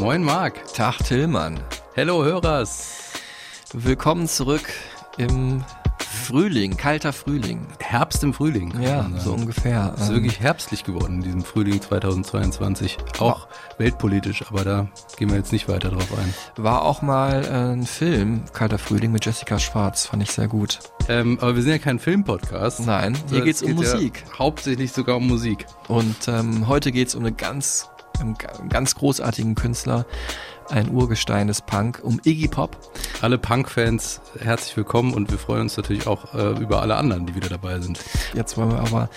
Moin Marc. Tag Tillmann. Hello Hörers. Willkommen zurück im Frühling, kalter Frühling. Herbst im Frühling. Ja, sagen. so ungefähr. Es ist Ähm, wirklich herbstlich geworden in diesem Frühling 2022. Auch weltpolitisch, aber da gehen wir jetzt nicht weiter drauf ein. War auch mal äh, ein Film, Kalter Frühling mit Jessica Schwarz, fand ich sehr gut. Ähm, aber wir sind ja kein Filmpodcast. Nein, hier geht's es um geht Musik. Ja hauptsächlich sogar um Musik. Und ähm, heute geht's um eine ganz, einen ga- ganz großartigen Künstler, ein Urgestein des Punk, um Iggy Pop. Alle Punk-Fans herzlich willkommen und wir freuen uns natürlich auch äh, über alle anderen, die wieder dabei sind. Jetzt wollen wir aber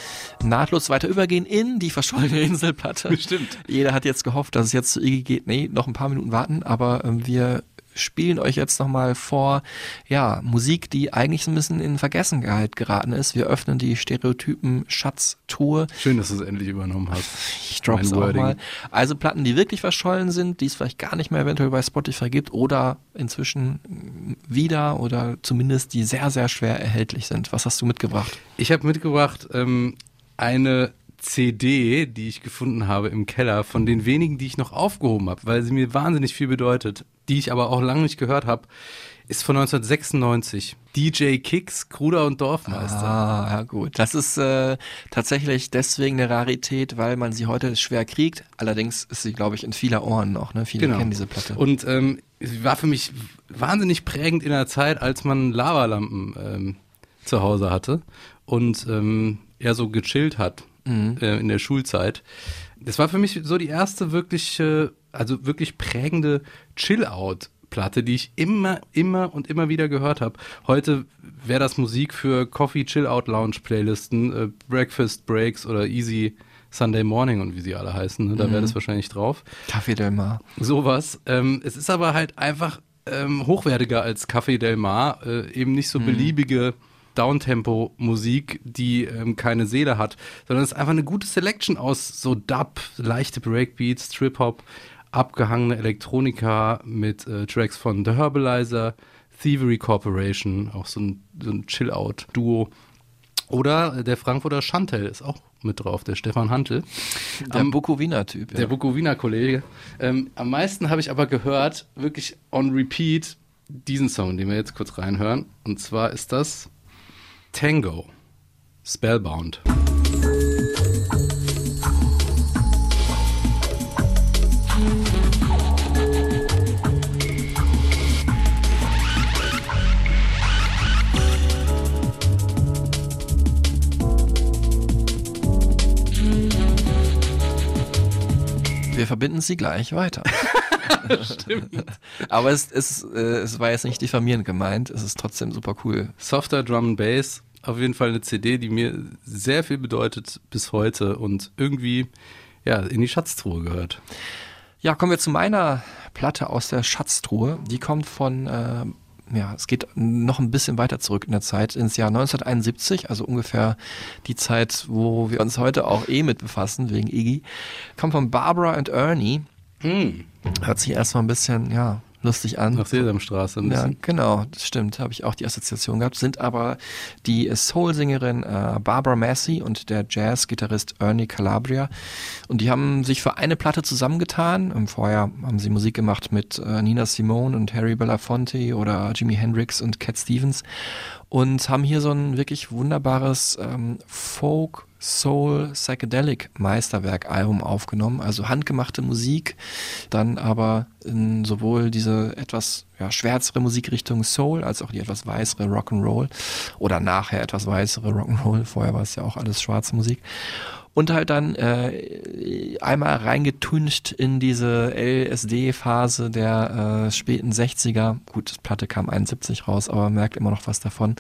nahtlos weiter übergehen in die verschollene Inselplatte. Stimmt. Jeder hat jetzt gehofft, dass es jetzt zu Iggy geht. Nee, noch ein paar Minuten warten, aber ähm, wir spielen euch jetzt nochmal vor, ja, Musik, die eigentlich so ein bisschen in Vergessenheit geraten ist. Wir öffnen die Stereotypen Schatztruhe. Schön, dass du es endlich übernommen hast. Ich drop's Mein auch Wording. mal. Also Platten, die wirklich verschollen sind, die es vielleicht gar nicht mehr eventuell bei Spotify gibt oder inzwischen wieder oder zumindest die sehr, sehr schwer erhältlich sind. Was hast du mitgebracht? Ich habe mitgebracht ähm, eine CD, die ich gefunden habe im Keller, von den wenigen, die ich noch aufgehoben habe, weil sie mir wahnsinnig viel bedeutet, die ich aber auch lange nicht gehört habe, ist von 1996. DJ Kicks, Kruder und Dorfmeister. Ah, ja gut. Das ist äh, tatsächlich deswegen eine Rarität, weil man sie heute schwer kriegt. Allerdings ist sie, glaube ich, in vieler Ohren noch. Ne? Viele kennen diese Platte. Und ähm, sie war für mich wahnsinnig prägend in der Zeit, als man Lavalampen ähm, zu Hause hatte und ähm, eher so gechillt hat äh, in der Schulzeit. Das war für mich so die erste wirklich, äh, also wirklich prägende Chill-Out-Platte, die ich immer, immer und immer wieder gehört habe. Heute wäre das Musik für Coffee Chill-Out Lounge Playlisten, äh, Breakfast Breaks oder Easy Sunday Morning und wie sie alle heißen. Ne? Da wäre das wahrscheinlich drauf. Café Del Mar. Sowas. Ähm, es ist aber halt einfach ähm, hochwertiger als Café Del Mar. Äh, eben nicht so beliebige Downtempo-Musik, die ähm, keine Seele hat, sondern es ist einfach eine gute Selection aus so Dub, leichte Breakbeats, Trip-Hop, abgehangene Elektronika mit äh, Tracks von The Herbalizer, Thievery Corporation, auch so ein, so ein Chill-Out-Duo. Oder der Frankfurter Chantel ist auch mit drauf, der Stefan Hantel. Der Am- Bukowina-Typ. der Ja. Bukowina-Kollege. Ähm, am meisten habe ich aber gehört, wirklich on repeat, diesen Song, den wir jetzt kurz reinhören. Und zwar ist das Tango, Spellbound. Wir verbinden sie gleich weiter. Stimmt. Aber es, es, äh, es war jetzt nicht diffamierend gemeint. Es ist trotzdem super cool. Softer Drum and Bass, auf jeden Fall eine CD, die mir sehr viel bedeutet bis heute und irgendwie ja, in die Schatztruhe gehört. Ja, kommen wir zu meiner Platte aus der Schatztruhe. Die kommt von, äh, ja, es geht noch ein bisschen weiter zurück in der Zeit, ins Jahr 1971, also ungefähr die Zeit, wo wir uns heute auch eh mit befassen, wegen Iggy. Kommt von Barbara and Ernie. Hört sich erstmal ein bisschen, ja, lustig an. Nach Sesamstraße ein Ja, bisschen. genau, das stimmt, habe ich auch die Assoziation gehabt. Sind aber die Soul-Sängerin äh, Barbara Massey und der Jazz-Gitarrist Ernie Calabria. Und die haben sich für eine Platte zusammengetan. Im Vorjahr haben sie Musik gemacht mit äh, Nina Simone und Harry Belafonte oder Jimi Hendrix und Cat Stevens. Und haben hier so ein wirklich wunderbares ähm, Folk, Soul, Psychedelic Meisterwerk-Album aufgenommen. Also handgemachte Musik, dann aber in sowohl diese etwas ja, schwärzere Musikrichtung Soul als auch die etwas weißere Rock'n'Roll oder nachher etwas weißere Rock'n'Roll. Vorher war es ja auch alles schwarze Musik. Und halt dann äh, einmal reingetuncht in diese LSD-Phase der äh, späten 60er. Gut, das Platte kam 71 raus, aber man merkt immer noch was davon.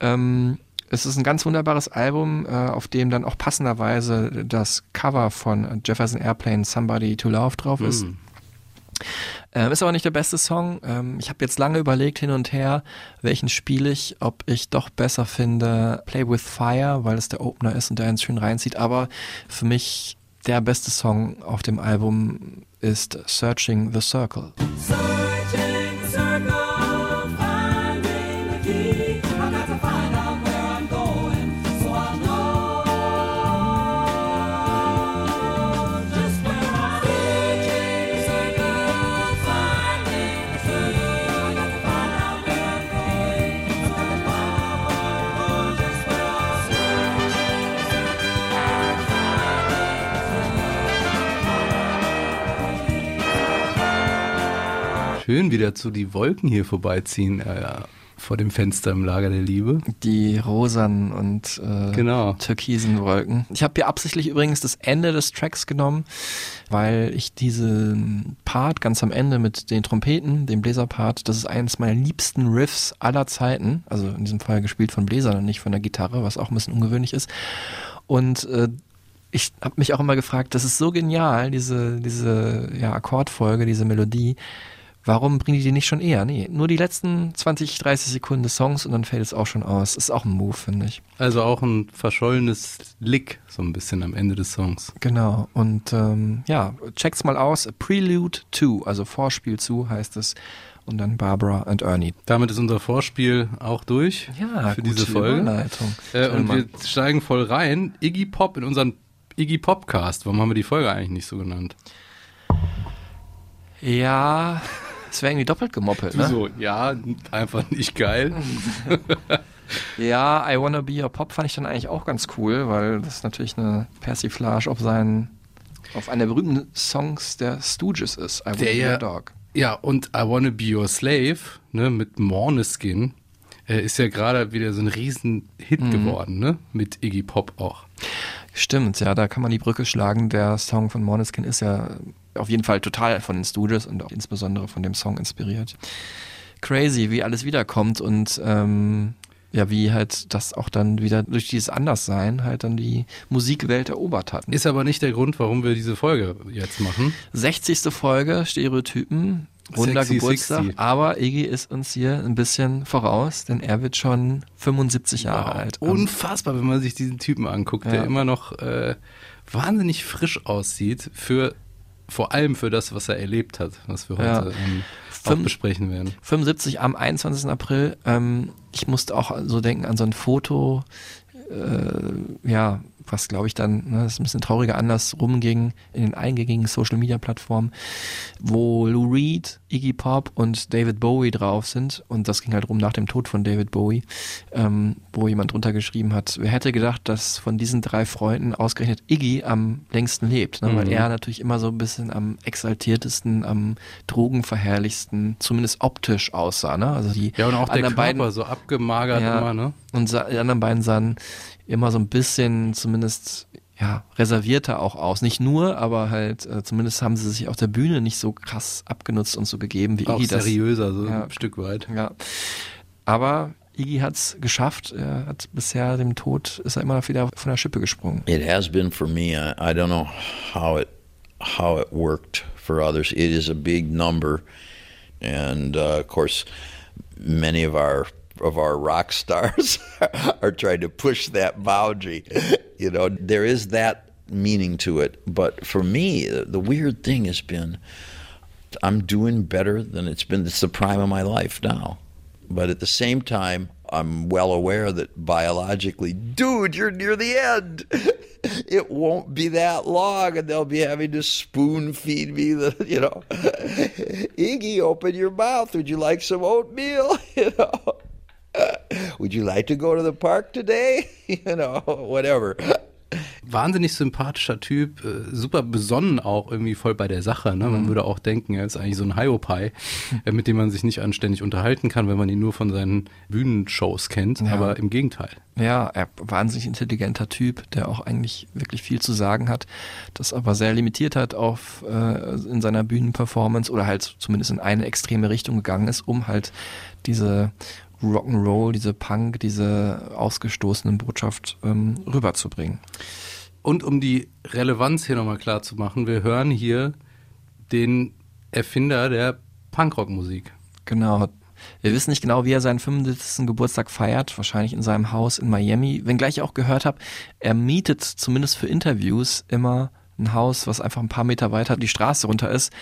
Ähm, es ist ein ganz wunderbares Album, äh, auf dem dann auch passenderweise das Cover von Jefferson Airplane Somebody to Love drauf ist. Ähm, ist aber nicht der beste Song. Ähm, ich habe jetzt lange überlegt hin und her, welchen spiele ich, ob ich doch besser finde Play with Fire, weil es der Opener ist und der einen schön reinzieht. Aber für mich der beste Song auf dem Album ist Searching the Circle. Schön, wie dazu die Wolken hier vorbeiziehen äh, vor dem Fenster im Lager der Liebe. Die rosanen und äh, Genau. türkisen Wolken. Ich habe hier absichtlich übrigens das Ende des Tracks genommen, weil ich diesen Part ganz am Ende mit den Trompeten, dem Bläserpart, das ist eines meiner liebsten Riffs aller Zeiten. Also in diesem Fall gespielt von Bläsern und nicht von der Gitarre, was auch ein bisschen ungewöhnlich ist. Und äh, ich habe mich auch immer gefragt, das ist so genial, diese, diese ja, Akkordfolge, diese Melodie. Warum bringen die die nicht schon eher? Nee, nur die letzten 20, 30 Sekunden des Songs und dann fällt es auch schon aus. Ist auch ein Move, finde ich. Also auch ein verschollenes Lick, so ein bisschen am Ende des Songs. Genau. Und ähm, ja, check's mal aus. Prelude to, also Vorspiel zu heißt es. Und dann Barbara and Ernie. Damit ist unser Vorspiel auch durch Ja, für diese Folge. Äh, und wir steigen voll rein. Iggy Pop in unseren Iggy Popcast. Warum haben wir die Folge eigentlich nicht so genannt? Ja, es wäre irgendwie doppelt gemoppelt, ne? so, ja, einfach nicht geil. Ja, I Wanna Be Your Pop fand ich dann eigentlich auch ganz cool, weil das natürlich eine Persiflage auf seinen, auf einen der berühmten Songs der Stooges ist. I Wanna Der Be ja- Your Dog. Ja, und I Wanna Be Your Slave, ne, mit Morneskin, äh, ist ja gerade wieder so ein Riesen-Hit Mhm. geworden, ne? Mit Iggy Pop auch. Stimmt, ja, da kann man die Brücke schlagen. Der Song von Måneskin ist ja auf jeden Fall total von den Stooges und auch insbesondere von dem Song inspiriert. Crazy, wie alles wiederkommt und ähm, ja, wie halt das auch dann wieder durch dieses Anderssein halt dann die Musikwelt erobert hat. Ist aber nicht der Grund, warum wir diese Folge jetzt machen. 60. Folge, Stereotypen, runder Sexy Geburtstag, 60. aber Iggy ist uns hier ein bisschen voraus, denn er wird schon 75 Jahre Wow. alt. Unfassbar, wenn man sich diesen Typen anguckt, Ja. der immer noch äh, wahnsinnig frisch aussieht, für vor allem für das, was er erlebt hat, was wir Ja. heute ähm, auch besprechen werden. 75 am 21. April. Ähm, ich musste auch so denken an so ein Foto, äh, ja, was glaube ich dann, ne, das ist ein bisschen trauriger Anlass rumging in den eingängigen Social Media Plattformen, wo Lou Reed, Iggy Pop und David Bowie drauf sind. Und das ging halt rum nach dem Tod von David Bowie, ähm, wo jemand drunter geschrieben hat, wer hätte gedacht, dass von diesen drei Freunden ausgerechnet Iggy am längsten lebt, ne? weil Mhm. er natürlich immer so ein bisschen am exaltiertesten, am drogenverherrlichsten, zumindest optisch aussah. Ne? Also die Ja, und auch der Körper beiden, so abgemagert Ja. immer, ne? und die anderen beiden sahen immer so ein bisschen zumindest ja, reservierter auch aus. Nicht nur, aber halt äh, zumindest haben sie sich auf der Bühne nicht so krass abgenutzt und so gegeben, wie Auch Iggy das. seriöser, so Ja. ein Stück weit. Ja. Aber Iggy hat's geschafft. Er hat bisher dem Tod ist er immer wieder von der Schippe gesprungen. It has been for me. I, I don't know how it how it worked for others. It is a big number, and uh, of course, many of our of our rock stars are trying to push that boundary. You know, there is that meaning to it. But for me, the, weird thing has been I'm doing better than it's been. It's the prime of my life now. But at the same time, I'm well aware that biologically, dude, you're near the end. It won't be that long, and they'll be having to spoon feed me the, you know, Iggy, open your mouth. Would you like some oatmeal? You know, would you like to go to the park today? You know, whatever. Wahnsinnig sympathischer Typ, äh, super besonnen auch, irgendwie voll bei der Sache. Ne? Mhm. Man würde auch denken, er ist eigentlich so ein Hiopai, äh, mit dem man sich nicht anständig unterhalten kann, wenn man ihn nur von seinen Bühnenshows kennt. Ja. Aber im Gegenteil. Ja, er wahnsinnig intelligenter Typ, der auch eigentlich wirklich viel zu sagen hat, das aber sehr limitiert hat auf äh, in seiner Bühnenperformance oder halt zumindest in eine extreme Richtung gegangen ist, um halt diese Rock'n'Roll, diese Punk, diese ausgestoßenen Botschaft ähm, rüberzubringen. Und um die Relevanz hier nochmal klar zu machen, wir hören hier den Erfinder der Punkrock-Musik. Genau. Wir wissen nicht genau, wie er seinen 75. Geburtstag feiert, wahrscheinlich in seinem Haus in Miami. Wenngleich ich auch gehört habe, er mietet zumindest für Interviews immer ein Haus, was einfach ein paar Meter weiter die Straße runter ist,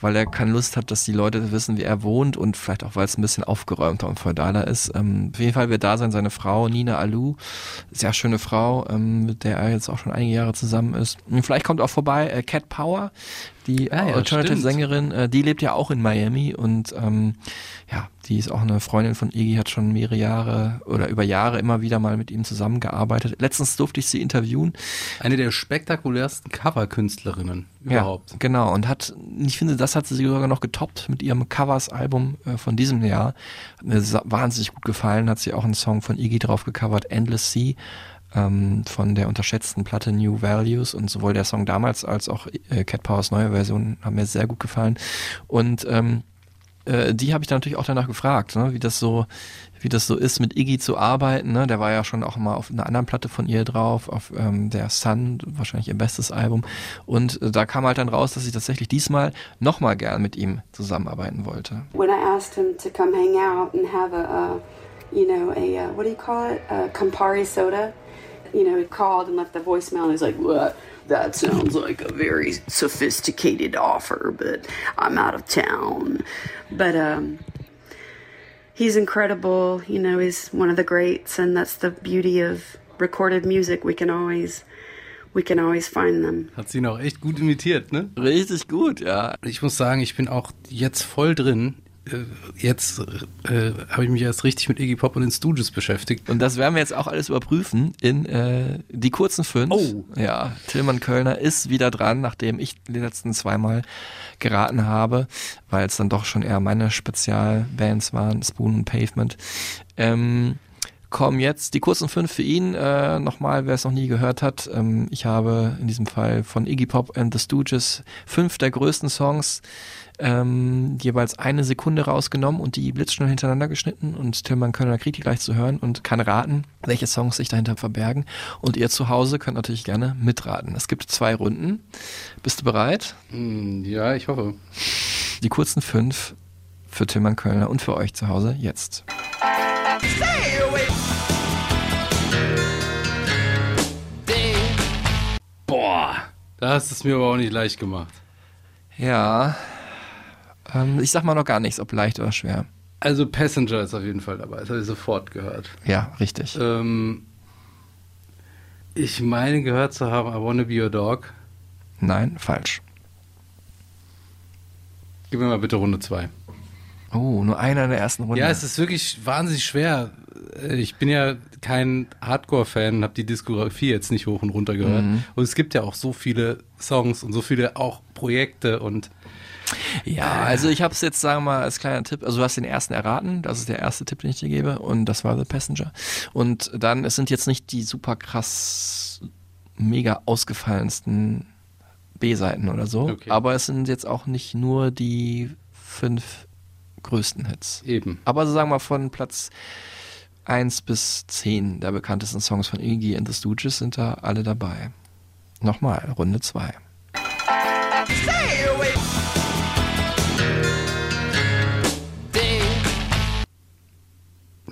weil er keine Lust hat, dass die Leute wissen, wie er wohnt und vielleicht auch, weil es ein bisschen aufgeräumter und feudaler ist. Ähm, auf jeden Fall wird da sein seine Frau Nina Alou, sehr schöne Frau, ähm, mit der er jetzt auch schon einige Jahre zusammen ist. Und vielleicht kommt auch vorbei äh, Cat Power, die Ah ja, Alternative-Sängerin, äh, die lebt ja auch in Miami und ähm, ja, die ist auch eine Freundin von Iggy, hat schon mehrere Jahre oder über Jahre immer wieder mal mit ihm zusammengearbeitet. Letztens durfte ich sie interviewen. Eine der spektakulärsten Coverkünstlerinnen überhaupt. Ja, genau. Und hat, ich finde, das hat sie sogar noch getoppt mit ihrem Covers-Album äh, von diesem Jahr. Hat mir wahnsinnig gut gefallen. Hat sie auch einen Song von Iggy drauf gecovert, Endless Sea, ähm, von der unterschätzten Platte New Values. Und sowohl der Song damals als auch äh, Cat Powers neue Version haben mir sehr gut gefallen. Und ähm, äh, die habe ich dann natürlich auch danach gefragt, ne, wie das so, wie das so ist, mit Iggy zu arbeiten. Ne? Der war ja schon auch mal auf einer anderen Platte von ihr drauf, auf ähm, der Sun, wahrscheinlich ihr bestes Album. Und äh, da kam halt dann raus, dass sie tatsächlich diesmal nochmal gern mit ihm zusammenarbeiten wollte. when I asked him to come hang out and have a, uh, you know, a uh, what do you call it, a Campari soda, you know, he called and left the voicemail, and he's like, "What? That sounds like a very sophisticated offer, but I'm out of town." But um, he's incredible. You know, he's one of the greats, and that's the beauty of recorded music. We can always, we can always find them. Hat sie noch echt gut imitiert, ne? Richtig gut, ja. Ich muss sagen, ich bin auch jetzt voll drin. Äh, Jetzt äh, habe ich mich erst richtig mit Iggy Pop und den Stooges beschäftigt. Und das werden wir jetzt auch alles überprüfen in äh, die kurzen fünf. Oh. Ja, Tillmann Kölner ist wieder dran, nachdem ich die letzten zweimal geraten habe, weil es dann doch schon eher meine Spezialbands waren, Spoon und Pavement. Ähm, kommen jetzt die kurzen fünf für ihn. Äh, Nochmal, wer es noch nie gehört hat. Ähm, ich habe in diesem Fall von Iggy Pop and the Stooges fünf der größten Songs ähm, jeweils eine Sekunde rausgenommen und die blitzschnell hintereinander geschnitten und Tillmann Kölner kriegt die gleich zu hören und kann raten, welche Songs sich dahinter verbergen. Und ihr zu Hause könnt natürlich gerne mitraten. Es gibt zwei Runden. Bist du bereit? Hm, Ja, ich hoffe. Die kurzen fünf für Tillmann Kölner und für euch zu Hause jetzt. Boah, da hast es mir aber auch nicht leicht gemacht. Ja, ähm, ich sag mal noch gar nichts, ob leicht oder schwer. Also Passenger ist auf jeden Fall dabei, das habe ich sofort gehört. Ja, richtig. Ähm, ich meine gehört zu haben, I Wanna Be Your Dog. Nein, falsch. Gib mir mal bitte Runde 2. Oh, nur einer in der ersten Runde. Ja, es ist wirklich wahnsinnig schwer. Ich bin ja kein Hardcore-Fan, habe die Diskografie jetzt nicht hoch und runter gehört. Mhm. Und es gibt ja auch so viele Songs und so viele auch Projekte und Ja, also ich habe es jetzt, sagen wir mal, als kleiner Tipp, also du hast den ersten erraten, das ist der erste Tipp, den ich dir gebe und das war The Passenger. Und dann, es sind jetzt nicht die super krass, mega ausgefallensten B-Seiten oder so, Okay. aber es sind jetzt auch nicht nur die fünf größten Hits. eben. Aber so sagen wir mal von Platz 1 bis 10 der bekanntesten Songs von Iggy and the Stooges sind da alle dabei. Nochmal, Runde 2.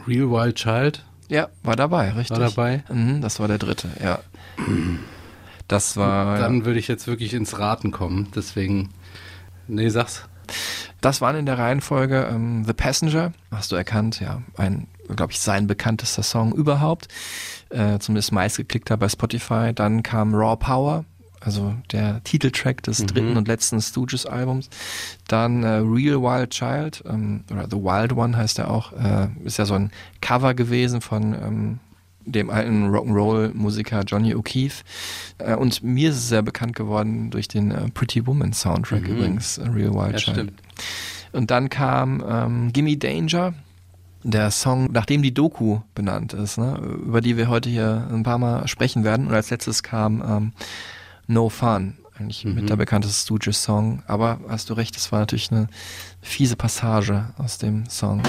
Real Wild Child Ja, war dabei, richtig. war dabei. Mhm, das war der dritte, ja. Das war, Dann würde ich jetzt wirklich ins Raten kommen. Deswegen, nee, sag's. das waren in der Reihenfolge ähm, The Passenger, hast du erkannt, ja, ein, glaube ich, sein bekanntester Song überhaupt, äh, zumindest meistgeklickter bei Spotify. Dann kam Raw Power, also der Titeltrack des dritten und letzten Stooges-Albums. Dann äh, Real Wild Child, ähm, oder The Wild One heißt er auch, äh, ist ja so ein Cover gewesen von ähm, dem alten Rock'n'Roll-Musiker Johnny O'Keefe. Äh, und mir ist es sehr bekannt geworden durch den äh, Pretty Woman Soundtrack übrigens, äh, Real Wild Ja, Child. stimmt. Und dann kam ähm, Gimme Danger, der Song, nachdem die Doku benannt ist, ne, über die wir heute hier ein paar Mal sprechen werden. Und als letztes kam ähm, No Fun, eigentlich mit der bekannteste Stooges-Song. Aber hast du recht, es war natürlich eine fiese Passage aus dem Song.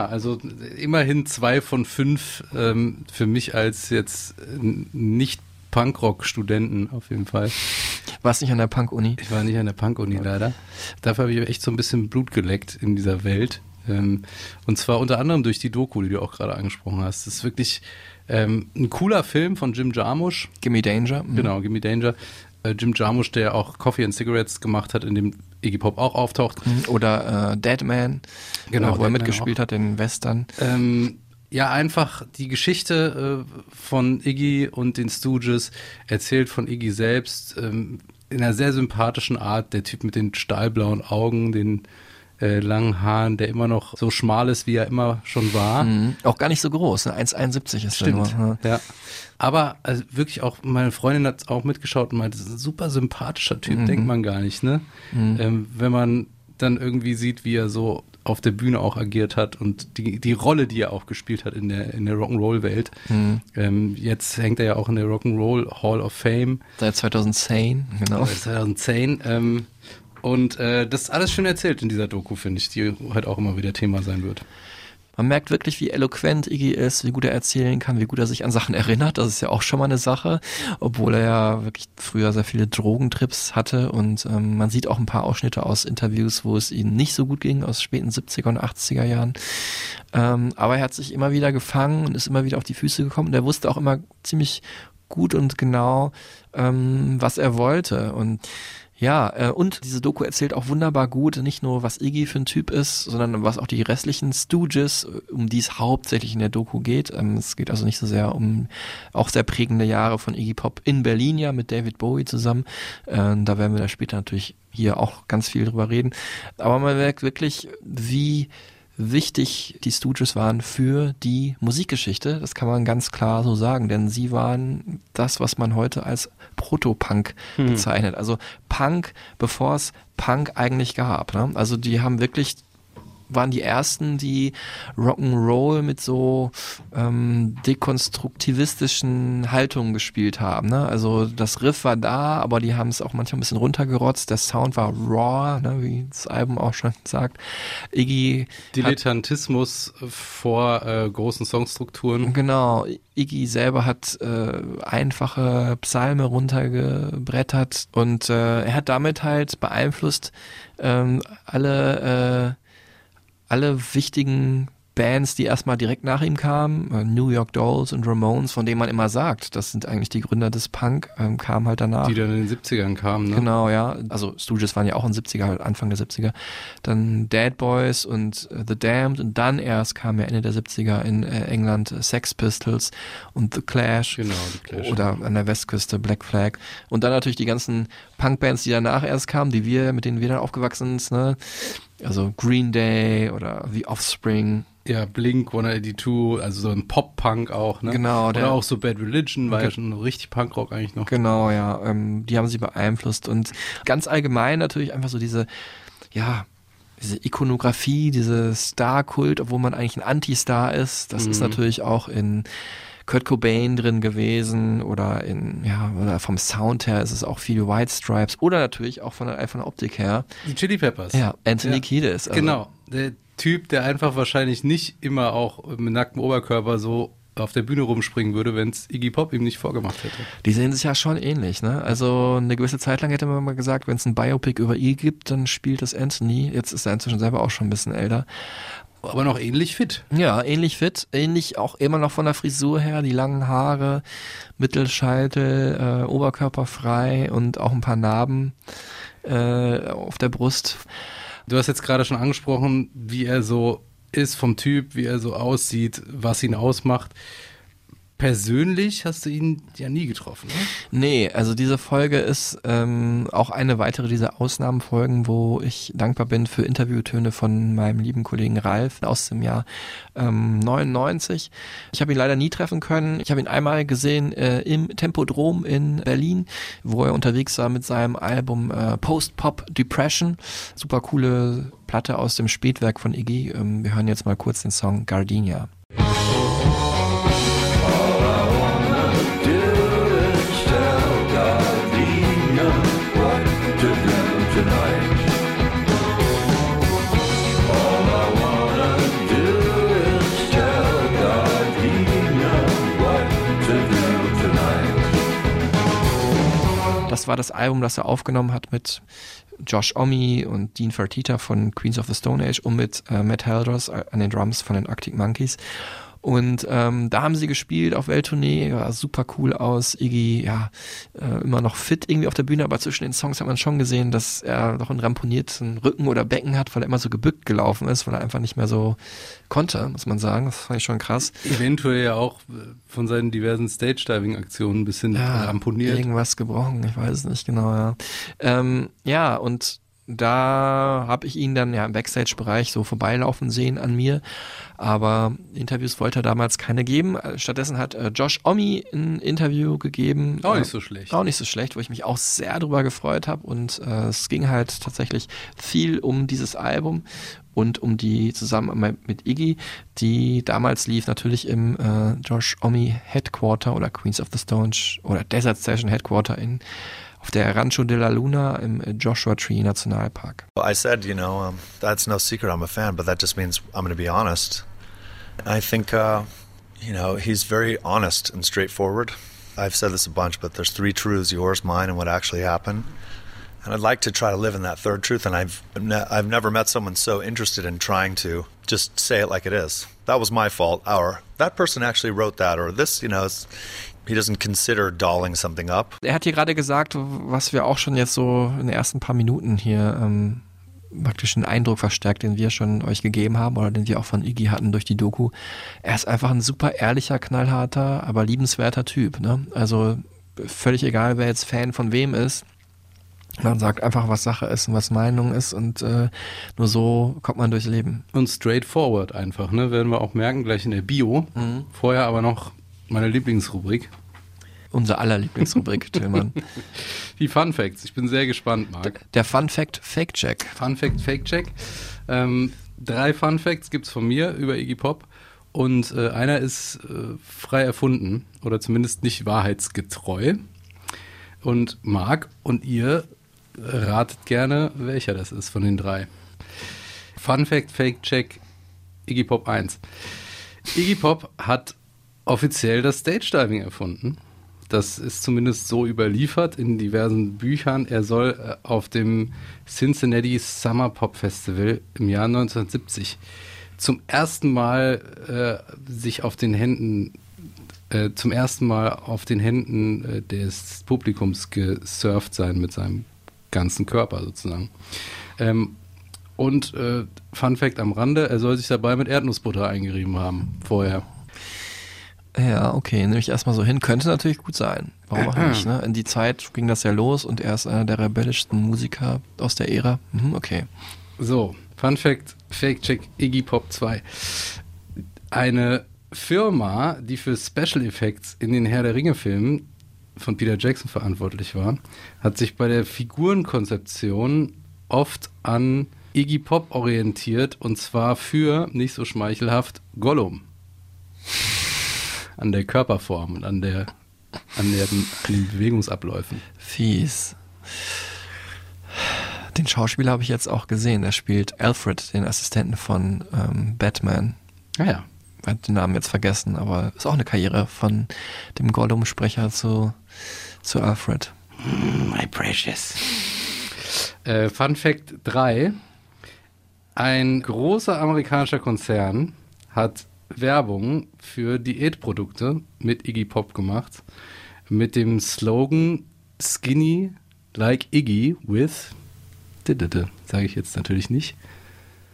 Ja, also immerhin zwei von fünf ähm, für mich als jetzt nicht Punkrock-Studenten auf jeden Fall. Warst nicht an der Punk-Uni? Ich war nicht an der Punk-Uni leider. Dafür habe ich echt so ein bisschen Blut geleckt in dieser Welt. Ähm, und zwar unter anderem durch die Doku, die du auch gerade angesprochen hast. Das ist wirklich ähm, ein cooler Film von Jim Jarmusch. Gimme Danger. Mhm. Genau, Gimme Danger. Äh, Jim Jarmusch, der auch Coffee and Cigarettes gemacht hat, in dem Iggy Pop auch auftaucht. Mhm. Oder äh, Deadman, Genau, äh, wo er Deadman mitgespielt hat, den Western. Ähm, ja, einfach die Geschichte äh, von Iggy und den Stooges, erzählt von Iggy selbst, ähm, in einer sehr sympathischen Art. Der Typ mit den stahlblauen Augen, den äh, langen Haaren, der immer noch so schmal ist, wie er immer schon war. Mhm. Auch gar nicht so groß, ne? 1,71 ist Stimmt, nur. ja. Aber also wirklich auch, meine Freundin hat auch mitgeschaut und meinte, das ist ein super sympathischer Typ, Mhm. denkt man gar nicht, ne? Ähm, wenn man dann irgendwie sieht, wie er so auf der Bühne auch agiert hat und die, die Rolle, die er auch gespielt hat in der, in der Rock'n'Roll-Welt. Mhm. Ähm, jetzt hängt er ja auch in der Rock'n'Roll Hall of Fame. Seit 2010, genau. Seit 2010. Ähm, und äh, das ist alles schön erzählt in dieser Doku, finde ich, die heute auch immer wieder Thema sein wird. Man merkt wirklich, wie eloquent Iggy ist, wie gut er erzählen kann, wie gut er sich an Sachen erinnert. Das ist ja auch schon mal eine Sache, obwohl er ja wirklich früher sehr viele Drogentrips hatte und ähm, man sieht auch ein paar Ausschnitte aus Interviews, wo es ihm nicht so gut ging, aus späten 70er und 80er Jahren. Ähm, aber er hat sich immer wieder gefangen und ist immer wieder auf die Füße gekommen und er wusste auch immer ziemlich gut und genau, ähm, was er wollte und ja, äh, und diese Doku erzählt auch wunderbar gut, nicht nur was Iggy für ein Typ ist, sondern was auch die restlichen Stooges, äh, um die es hauptsächlich in der Doku geht. Ähm, es geht also nicht so sehr um auch sehr prägende Jahre von Iggy Pop in Berlin ja mit David Bowie zusammen. Äh, da werden wir da später natürlich hier auch ganz viel drüber reden. Aber man merkt wirklich, wie wichtig die Stooges waren für die Musikgeschichte. Das kann man ganz klar so sagen, denn sie waren das, was man heute als Proto-Punk bezeichnet. Also Punk, bevor es Punk eigentlich gab. Ne? Also die haben wirklich waren die ersten, die Rock'n'Roll mit so ähm, dekonstruktivistischen Haltungen gespielt haben. Ne? Also das Riff war da, aber die haben es auch manchmal ein bisschen runtergerotzt. Der Sound war raw, ne? wie das Album auch schon sagt. Iggy hat Dilettantismus vor äh, großen Songstrukturen. Genau, Iggy selber hat äh, einfache Psalme runtergebrettert und äh, er hat damit halt beeinflusst ähm, alle, äh, alle wichtigen Bands, die erstmal direkt nach ihm kamen, äh, New York Dolls und Ramones, von denen man immer sagt, das sind eigentlich die Gründer des Punk, ähm, kamen halt danach. Die dann in den 70ern kamen, ne? Genau, ja. Also Stooges waren ja auch in den 70er, halt Anfang der 70er. Dann Dead Boys und äh, The Damned und dann erst kam ja Ende der 70er in äh, England Sex Pistols und The Clash. Genau, The Clash. Oder an der Westküste Black Flag. Und dann natürlich die ganzen Punkbands, die danach erst kamen, die wir, mit denen wir dann aufgewachsen sind, ne? Also Green Day oder The Offspring. Ja, Blink 182, also so ein Pop-Punk auch, ne? Genau, der- Oder auch so Bad Religion, war ja schon richtig Punkrock eigentlich noch. Genau, ja. Ähm, die haben sie beeinflusst und ganz allgemein natürlich einfach so diese, ja, diese Ikonografie, diese Star-Kult, obwohl man eigentlich ein Anti-Star ist. Das ist Mhm. natürlich auch in Kurt Cobain drin gewesen oder in, ja, oder vom Sound her ist es auch viel White Stripes oder natürlich auch von der, von der Optik her. Die Chili Peppers. Ja, Anthony Ja. Kiedis. Also, Genau. Der Typ, der einfach wahrscheinlich nicht immer auch mit nacktem Oberkörper so auf der Bühne rumspringen würde, wenn es Iggy Pop ihm nicht vorgemacht hätte. Die sehen sich ja schon ähnlich, ne? Also eine gewisse Zeit lang hätte man mal gesagt, wenn es ein Biopic über ihn gibt, dann spielt das Anthony. Jetzt ist er inzwischen selber auch schon ein bisschen älter. Aber noch ähnlich fit. Ja, ähnlich fit, ähnlich auch immer noch von der Frisur her, die langen Haare, Mittelscheitel, äh, Oberkörper frei und auch ein paar Narben. äh, auf der Brust. Du hast jetzt gerade schon angesprochen, wie er so ist vom Typ, wie er so aussieht, was ihn ausmacht. Persönlich hast du ihn ja nie getroffen, ne? Nee, also diese Folge ist ähm, auch eine weitere dieser Ausnahmenfolgen, wo ich dankbar bin für Interviewtöne von meinem lieben Kollegen Ralf aus dem Jahr ähm, 99. Ich habe ihn leider nie treffen können. Ich habe ihn einmal gesehen äh, im Tempodrom in Berlin, wo er unterwegs war mit seinem Album äh, Post-Pop Depression. Super coole Platte aus dem Spätwerk von Iggy. Ähm, wir hören jetzt mal kurz den Song Gardenia. Das war das Album, das er aufgenommen hat mit Josh Omi und Dean Fertita von Queens of the Stone Age und mit äh, Matt Helders an den Drums von den Arctic Monkeys. Und ähm, da haben sie gespielt auf Welttournee, war super cool aus. Iggy, ja, äh, immer noch fit irgendwie auf der Bühne, aber zwischen den Songs hat man schon gesehen, dass er noch einen ramponierten Rücken oder Becken hat, weil er immer so gebückt gelaufen ist, weil er einfach nicht mehr so konnte, muss man sagen. Das fand ich schon krass. Eventuell ja auch äh, von seinen diversen Stage-Diving-Aktionen ein bisschen ja, ramponiert. Irgendwas gebrochen, ich weiß es nicht genau, ja. Ähm, ja, und da habe ich ihn dann ja im Backstage-Bereich so vorbeilaufen sehen an mir. Aber Interviews wollte er damals keine geben. Stattdessen hat äh, Josh Omi ein Interview gegeben. Auch nicht so schlecht. Auch nicht so schlecht, wo ich mich auch sehr drüber gefreut habe. Und äh, es ging halt tatsächlich viel um dieses Album und um die Zusammenarbeit mit Iggy, die damals lief natürlich im äh, Josh Omi Headquarter oder Queens of the Stones oder Desert Session Headquarter in auf der Rancho de la Luna im Joshua Tree Nationalpark. I said, you know, um, that's no secret I'm a fan, but that just means I'm going to be honest. I think, uh, you know, he's very honest and straightforward. I've said this a bunch, but there's three truths yours, mine, and what actually happened. And I'd like to try to live in that third truth. And I've, ne I've never met someone so interested in trying to just say it like it is. That was my fault. Our that person actually wrote that. Or this, you know, he doesn't consider dolling something up. Er hat hier gerade gesagt, was wir auch schon jetzt so in den ersten paar Minuten hier ähm, praktisch einen Eindruck verstärkt, den wir schon euch gegeben haben oder den wir auch von Iggy hatten durch die Doku. Er ist einfach ein super ehrlicher, knallharter, aber liebenswerter Typ. Ne? Also völlig egal, wer jetzt Fan von wem ist. Man sagt einfach, was Sache ist und was Meinung ist und äh, nur so kommt man durchs Leben. Und straightforward einfach, ne? Werden wir auch merken, gleich in der Bio. Mhm. Vorher aber noch meine Lieblingsrubrik. Unser aller Lieblingsrubrik, Tillmann. Die Fun Facts. Ich bin sehr gespannt, Marc. Der Fun Fact Fake Check. Fun Fact Fake Check. Ähm, drei Fun Facts gibt es von mir über Iggy Pop. Und äh, einer ist äh, frei erfunden oder zumindest nicht wahrheitsgetreu. Und Marc und ihr ratet gerne, welcher das ist von den drei. Fun Fact Fake Check Iggy Pop 1. Iggy Pop hat offiziell das Stage Diving erfunden. Das ist zumindest so überliefert in diversen Büchern. Er soll äh, auf dem Cincinnati Summer Pop Festival im Jahr 1970 zum ersten Mal äh, sich auf den Händen äh, zum ersten Mal auf den Händen äh, des Publikums gesurft sein mit seinem ganzen Körper sozusagen. Ähm, und äh, Fun Fact am Rande, er soll sich dabei mit Erdnussbutter eingerieben haben vorher. Ja, okay, nehme ich erstmal so hin. Könnte natürlich gut sein. Warum auch nicht, ne? In die Zeit ging das ja los und er ist einer der rebellischsten Musiker aus der Ära. Mhm, okay. So, Fun Fact, Fake Check, Iggy Pop 2. Eine Firma, die für Special Effects in den Herr der Ringe Filmen von Peter Jackson verantwortlich war, hat sich bei der Figurenkonzeption oft an Iggy Pop orientiert und zwar für, nicht so schmeichelhaft, Gollum an der Körperform und an, der, an, der, an den Bewegungsabläufen. Fies. Den Schauspieler habe ich jetzt auch gesehen. Er spielt Alfred, den Assistenten von ähm, Batman. Ah ja. Ich habe den Namen jetzt vergessen, aber ist auch eine Karriere von dem Gollum-Sprecher zu, zu Alfred. My precious. Äh, Fun Fact 3. Ein großer amerikanischer Konzern hat Werbung für Diätprodukte mit Iggy Pop gemacht. Mit dem Slogan Skinny like Iggy with Sage ich jetzt natürlich nicht.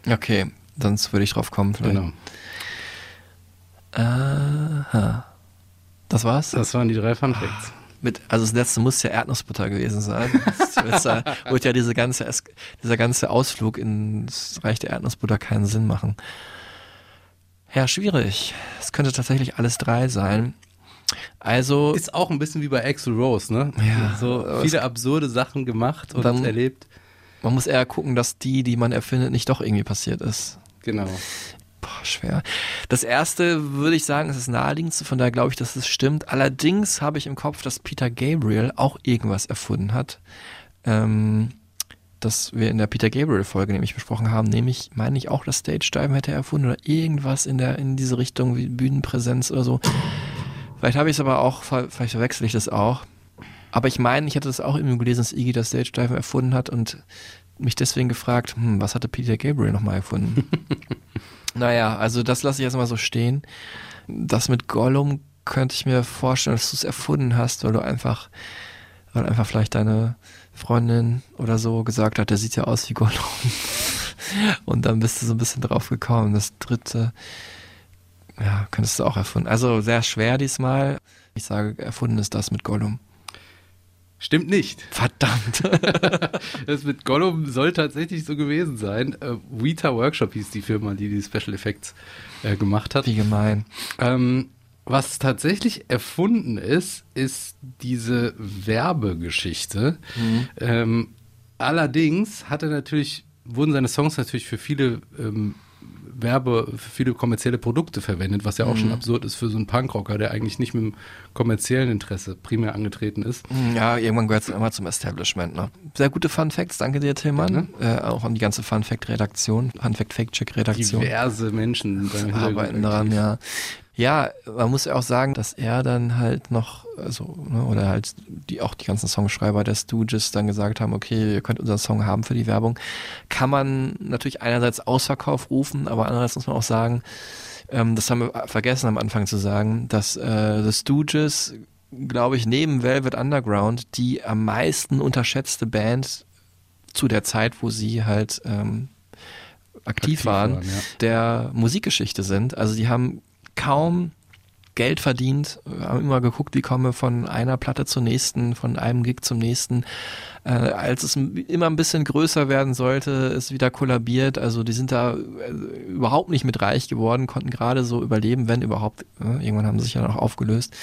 Okay, sonst würde ich drauf kommen. Vielleicht. Genau. Aha. Das war's? Das waren die drei Fun Facts. Mit, also das letzte muss ja Erdnussbutter gewesen sein. Das wird, wird ja diese ganze, Es- dieser ganze Ausflug ins Reich der Erdnussbutter keinen Sinn machen. Ja, schwierig. Es könnte tatsächlich alles drei sein. Also, Ist auch ein bisschen wie bei Axel Rose, ne? Ja, So viele absurde Sachen gemacht und Dann- erlebt. man muss eher gucken, dass die, die man erfindet, nicht doch irgendwie passiert ist. Genau. Boah, schwer. Das erste würde ich sagen, ist das naheliegendste, von daher glaube ich, dass es stimmt. Allerdings habe ich im Kopf, dass Peter Gabriel auch irgendwas erfunden hat. Ähm, das wir in der Peter Gabriel-Folge nämlich besprochen haben, nämlich, meine ich auch, das Stage-Diven hätte er erfunden oder irgendwas in der, in diese Richtung wie Bühnenpräsenz oder so. Vielleicht habe ich es aber auch, vielleicht verwechsel ich das auch. Aber ich meine, ich hatte das auch irgendwie gelesen, dass Iggy das Stage-Diven erfunden hat und mich deswegen gefragt, hm, was hatte Peter Gabriel nochmal erfunden? naja, also das lasse ich jetzt mal so stehen. Das mit Gollum könnte ich mir vorstellen, dass du es erfunden hast, weil du einfach, weil einfach vielleicht deine Freundin oder so gesagt hat, der sieht ja aus wie Gollum. Und dann bist du so ein bisschen drauf gekommen. Das dritte, ja, könntest du auch erfunden. Also sehr schwer diesmal. Ich sage, erfunden ist das mit Gollum. Stimmt nicht. Verdammt. Das mit Gollum soll tatsächlich so gewesen sein. Äh, Weta Workshop hieß die Firma, die die Special Effects äh, gemacht hat. Wie gemein. Ähm, was tatsächlich erfunden ist, ist diese Werbegeschichte. Ähm, allerdings hat er natürlich, wurden seine Songs natürlich für viele ähm, Werbe, für viele kommerzielle Produkte verwendet, was ja auch schon absurd ist für so einen Punkrocker, der eigentlich nicht mit dem kommerziellen Interesse primär angetreten ist. Ja, irgendwann gehört es immer zum Establishment. Ne? Sehr gute Fun Facts, danke dir, Tillmann. Äh, auch an die ganze Fun Fact Redaktion, Fun Fact Fake Check Redaktion. Diverse Menschen beim arbeiten daran, ja. Ja, man muss ja auch sagen, dass er dann halt noch, also, ne, oder halt die auch die ganzen Songschreiber der Stooges dann gesagt haben, okay, ihr könnt unseren Song haben für die Werbung. Kann man natürlich einerseits Ausverkauf rufen, aber andererseits muss man auch sagen, ähm, das haben wir vergessen am Anfang zu sagen, dass äh, The Stooges, glaube ich, neben Velvet Underground die am meisten unterschätzte Band zu der Zeit, wo sie halt ähm, aktiv, Aktiv waren, waren, ja. der Musikgeschichte sind. Also die haben kaum Geld verdient, haben immer geguckt, wie kommen wir von einer Platte zur nächsten, von einem Gig zum nächsten. Äh, als es immer ein bisschen größer werden sollte, ist wieder kollabiert. Also die sind da äh, überhaupt nicht mit reich geworden, konnten gerade so überleben, wenn überhaupt. Äh, irgendwann haben sie sich ja noch aufgelöst.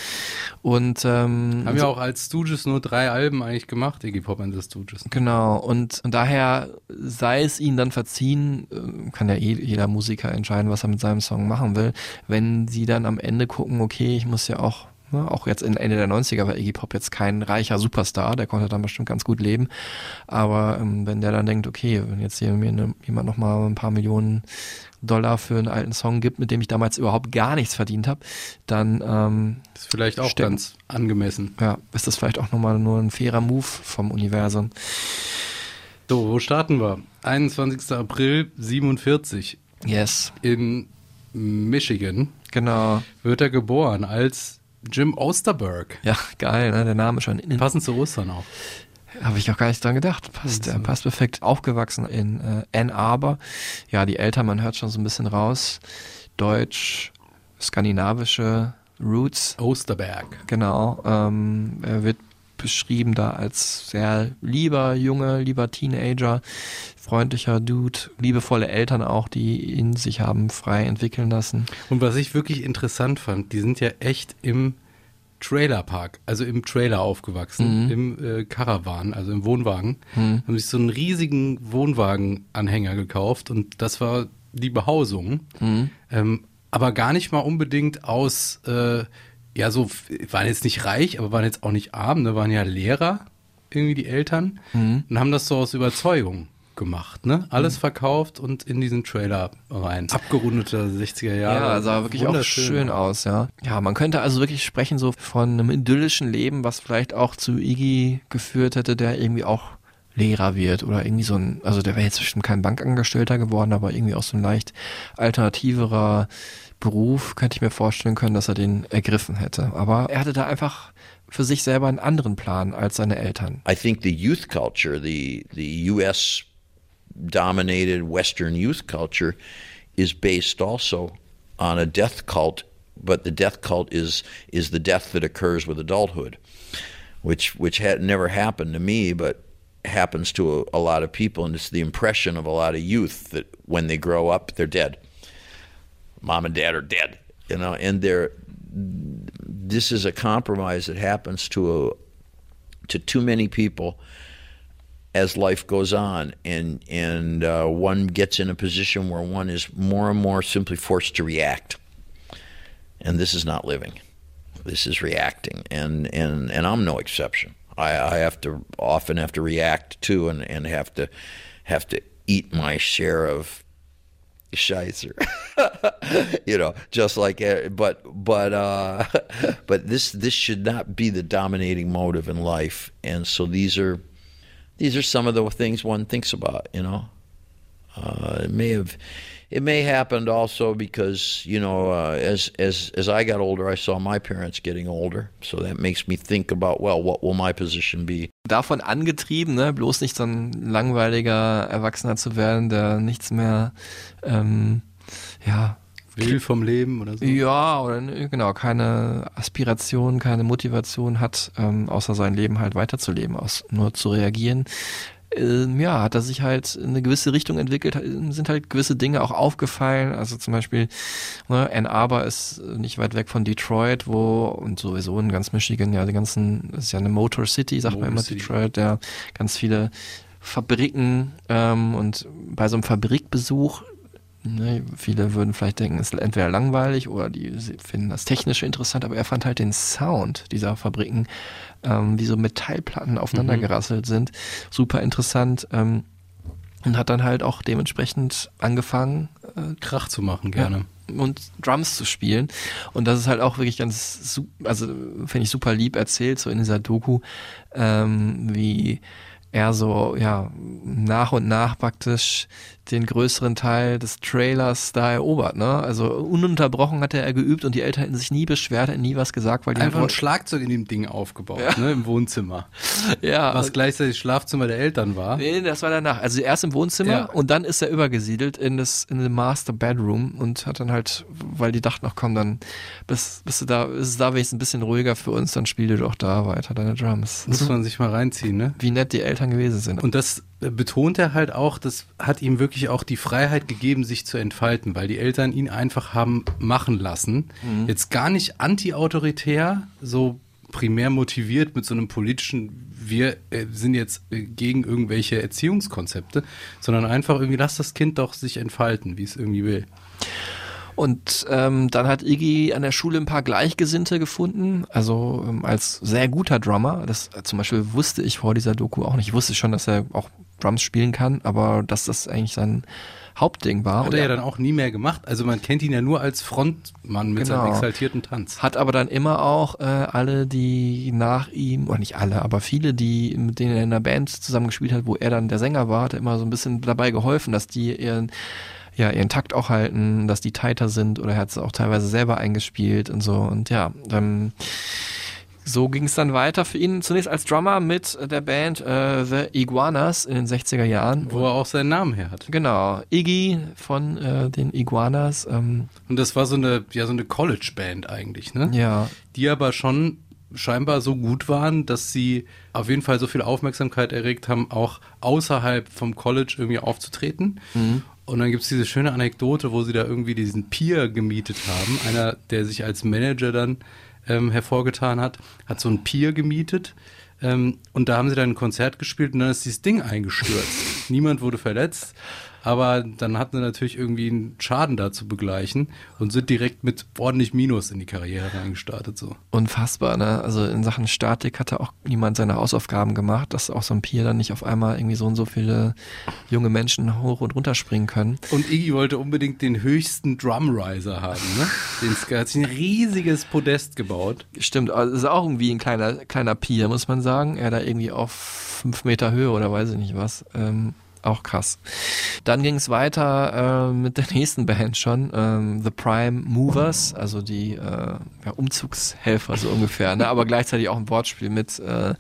Und ähm, Haben ja auch als Stooges nur drei Alben eigentlich gemacht, Iggy Pop and the Stooges. Genau, und, und daher sei es ihnen dann verziehen, äh, kann ja eh jeder Musiker entscheiden, was er mit seinem Song machen will, wenn sie dann am Ende gucken, okay, ich muss ja auch, ne, auch jetzt in Ende der 90er war Iggy Pop jetzt kein reicher Superstar, der konnte dann bestimmt ganz gut leben, aber ähm, wenn der dann denkt, okay, wenn jetzt hier mir ne, jemand nochmal ein paar Millionen Dollar für einen alten Song gibt, mit dem ich damals überhaupt gar nichts verdient habe, dann ähm, Ist vielleicht auch Stimmt. ganz angemessen. ja, ist das vielleicht auch nochmal nur ein fairer Move vom Universum. So, wo starten wir? 21. April 47 Yes, in Michigan genau. wird er geboren als Jim Osterberg. Ja, geil, ne? der Name schon. In, Passend zu Ostern auch. Habe ich auch gar nicht dran gedacht. Passt, der passt perfekt. Aufgewachsen in äh, Ann Arbor. Ja, die Eltern, man hört schon so ein bisschen raus. Deutsch, skandinavische Roots. Osterberg. Genau. Ähm, er wird beschrieben da als sehr lieber Junge, lieber Teenager, freundlicher Dude, liebevolle Eltern auch, die ihn sich haben frei entwickeln lassen. Und was ich wirklich interessant fand, die sind ja echt im Trailerpark, also im Trailer aufgewachsen, im äh, Caravan, also im Wohnwagen. Haben sich so einen riesigen Wohnwagenanhänger gekauft und das war die Behausung. Ähm, aber gar nicht mal unbedingt aus, äh, ja, so, waren jetzt nicht reich, aber waren jetzt auch nicht arm, ne, waren ja Lehrer, irgendwie die Eltern, und haben das so aus Überzeugung gemacht, ne? Alles verkauft und in diesen Trailer rein. Abgerundete 60er Jahre. Ja, sah wirklich auch schön aus, ja. Ja, man könnte also wirklich sprechen so von einem idyllischen Leben, was vielleicht auch zu Iggy geführt hätte, der irgendwie auch Lehrer wird oder irgendwie so ein, also der wäre jetzt bestimmt kein Bankangestellter geworden, aber irgendwie auch so ein leicht alternativerer Beruf, könnte ich mir vorstellen können, dass er den ergriffen hätte. Aber er hatte da einfach für sich selber einen anderen Plan als seine Eltern. I think the youth culture, the the U.S. dominated Western youth culture is based also on a death cult, but the death cult is is the death that occurs with adulthood, which which had never happened to me, but happens to a, a lot of people, and it's the impression of a lot of youth that when they grow up, they're dead. Mom and dad are dead, you know, and they're this is a compromise that happens to a, to too many people as life goes on, and and uh, one gets in a position where one is more and more simply forced to react, and this is not living. This is reacting, and and and I'm no exception. I, I have to often have to react to, and and have to have to eat my share of Scheißer. you know, just like uh, but but uh but this this should not be the dominating motive in life. And so these are these are some of the things one thinks about, you know. Uh, it may have it may happened also because you know uh, as as as I got older, I saw my parents getting older, so that makes me think about well, what will my position be? Davon angetrieben, ne, bloß nicht so ein langweiliger Erwachsener zu werden, der nichts mehr, ähm, ja. Will vom Leben oder so? Ja, oder ne, genau, keine Aspiration, keine Motivation hat, ähm, außer sein Leben halt weiterzuleben, aus nur zu reagieren ähm, ja, hat er sich halt in eine gewisse Richtung entwickelt, sind halt gewisse Dinge auch aufgefallen. Also zum Beispiel, ne, Ann Arbor ist nicht weit weg von Detroit, wo, und sowieso in ganz Michigan, ja, die ganzen, ist ja eine Motor City, sagt Motor man immer City. Detroit, ja, ganz viele Fabriken ähm, und bei so einem Fabrikbesuch Ne, viele würden vielleicht denken, es ist entweder langweilig oder die finden das Technische interessant, aber er fand halt den Sound dieser Fabriken, ähm, wie so Metallplatten aufeinander mhm. gerasselt sind, super interessant. Ähm, und hat dann halt auch dementsprechend angefangen, äh, Krach zu machen, gerne. Ja, und Drums zu spielen. Und das ist halt auch wirklich ganz, also finde ich super lieb erzählt, so in dieser Doku, ähm, wie er so, ja, nach und nach praktisch den größeren Teil des Trailers da erobert, ne? Also ununterbrochen hat er geübt und die Eltern hätten sich nie beschwert, hätten nie was gesagt, weil die einfach ein Schlagzeug in dem Ding aufgebaut, ja. ne, im Wohnzimmer. ja. Was gleichzeitig Schlafzimmer der Eltern war. Nee, das war danach. Also erst im Wohnzimmer ja. und dann ist er übergesiedelt in das in den Master Bedroom und hat dann halt, weil die dachten, ach komm, dann bist, bist du da, ist es da wenigstens ein bisschen ruhiger für uns, dann spiel du doch da weiter deine Drums. Muss man sich mal reinziehen, ne? Wie nett die Eltern gewesen sind. Und das betont er halt auch, das hat ihm wirklich auch die Freiheit gegeben, sich zu entfalten, weil die Eltern ihn einfach haben machen lassen. Mhm. Jetzt gar nicht anti-autoritär, so primär motiviert mit so einem politischen, wir äh, sind jetzt äh, gegen irgendwelche Erziehungskonzepte, sondern einfach irgendwie, lass das Kind doch sich entfalten, wie es irgendwie will. Und ähm, dann hat Iggy an der Schule ein paar Gleichgesinnte gefunden, also ähm, als sehr guter Drummer. Das äh, zum Beispiel wusste ich vor dieser Doku auch nicht. Ich wusste schon, dass er auch Drums spielen kann, aber dass das eigentlich sein Hauptding war. Hat er ja dann auch nie mehr gemacht. Also man kennt ihn ja nur als Frontmann mit genau. seinem exaltierten Tanz. Hat aber dann immer auch äh, alle, die nach ihm, oder nicht alle, aber viele, die mit denen er in der Band zusammengespielt hat, wo er dann der Sänger war, hat er immer so ein bisschen dabei geholfen, dass die ihren ja, ihren Takt auch halten, dass die tighter sind oder er hat es auch teilweise selber eingespielt und so. Und ja, dann so ging es dann weiter für ihn. Zunächst als Drummer mit der Band äh, The Iguanas in den 60er Jahren. Wo er auch seinen Namen her hat. Genau. Iggy von äh, den Iguanas. Ähm. Und das war so eine, ja, so eine College-Band eigentlich, ne? Ja. Die aber schon scheinbar so gut waren, dass sie auf jeden Fall so viel Aufmerksamkeit erregt haben, auch außerhalb vom College irgendwie aufzutreten. Mhm. Und dann gibt es diese schöne Anekdote, wo sie da irgendwie diesen Pier gemietet haben. Einer, der sich als Manager dann ähm, hervorgetan hat, hat so ein Pier gemietet. Ähm, und da haben sie dann ein Konzert gespielt und dann ist dieses Ding eingestürzt. Niemand wurde verletzt. Aber dann hatten sie natürlich irgendwie einen Schaden da zu begleichen und sind direkt mit ordentlich Minus in die Karriere reingestartet. So. Unfassbar, ne? Also in Sachen Statik hatte auch niemand seine Hausaufgaben gemacht, dass auch so ein Pier dann nicht auf einmal irgendwie so und so viele junge Menschen hoch und runter springen können. Und Iggy wollte unbedingt den höchsten Drumriser haben, ne? Den hat sich ein riesiges Podest gebaut. Stimmt, also ist auch irgendwie ein kleiner, kleiner Pier, muss man sagen. Er da irgendwie auf fünf Meter Höhe oder weiß ich nicht was. Ähm, Auch krass. Dann ging es weiter äh, mit der nächsten Band schon, ähm, The Prime Movers, also die äh, ja, Umzugshelfer so ungefähr, ne? aber gleichzeitig auch ein Wortspiel mit, äh,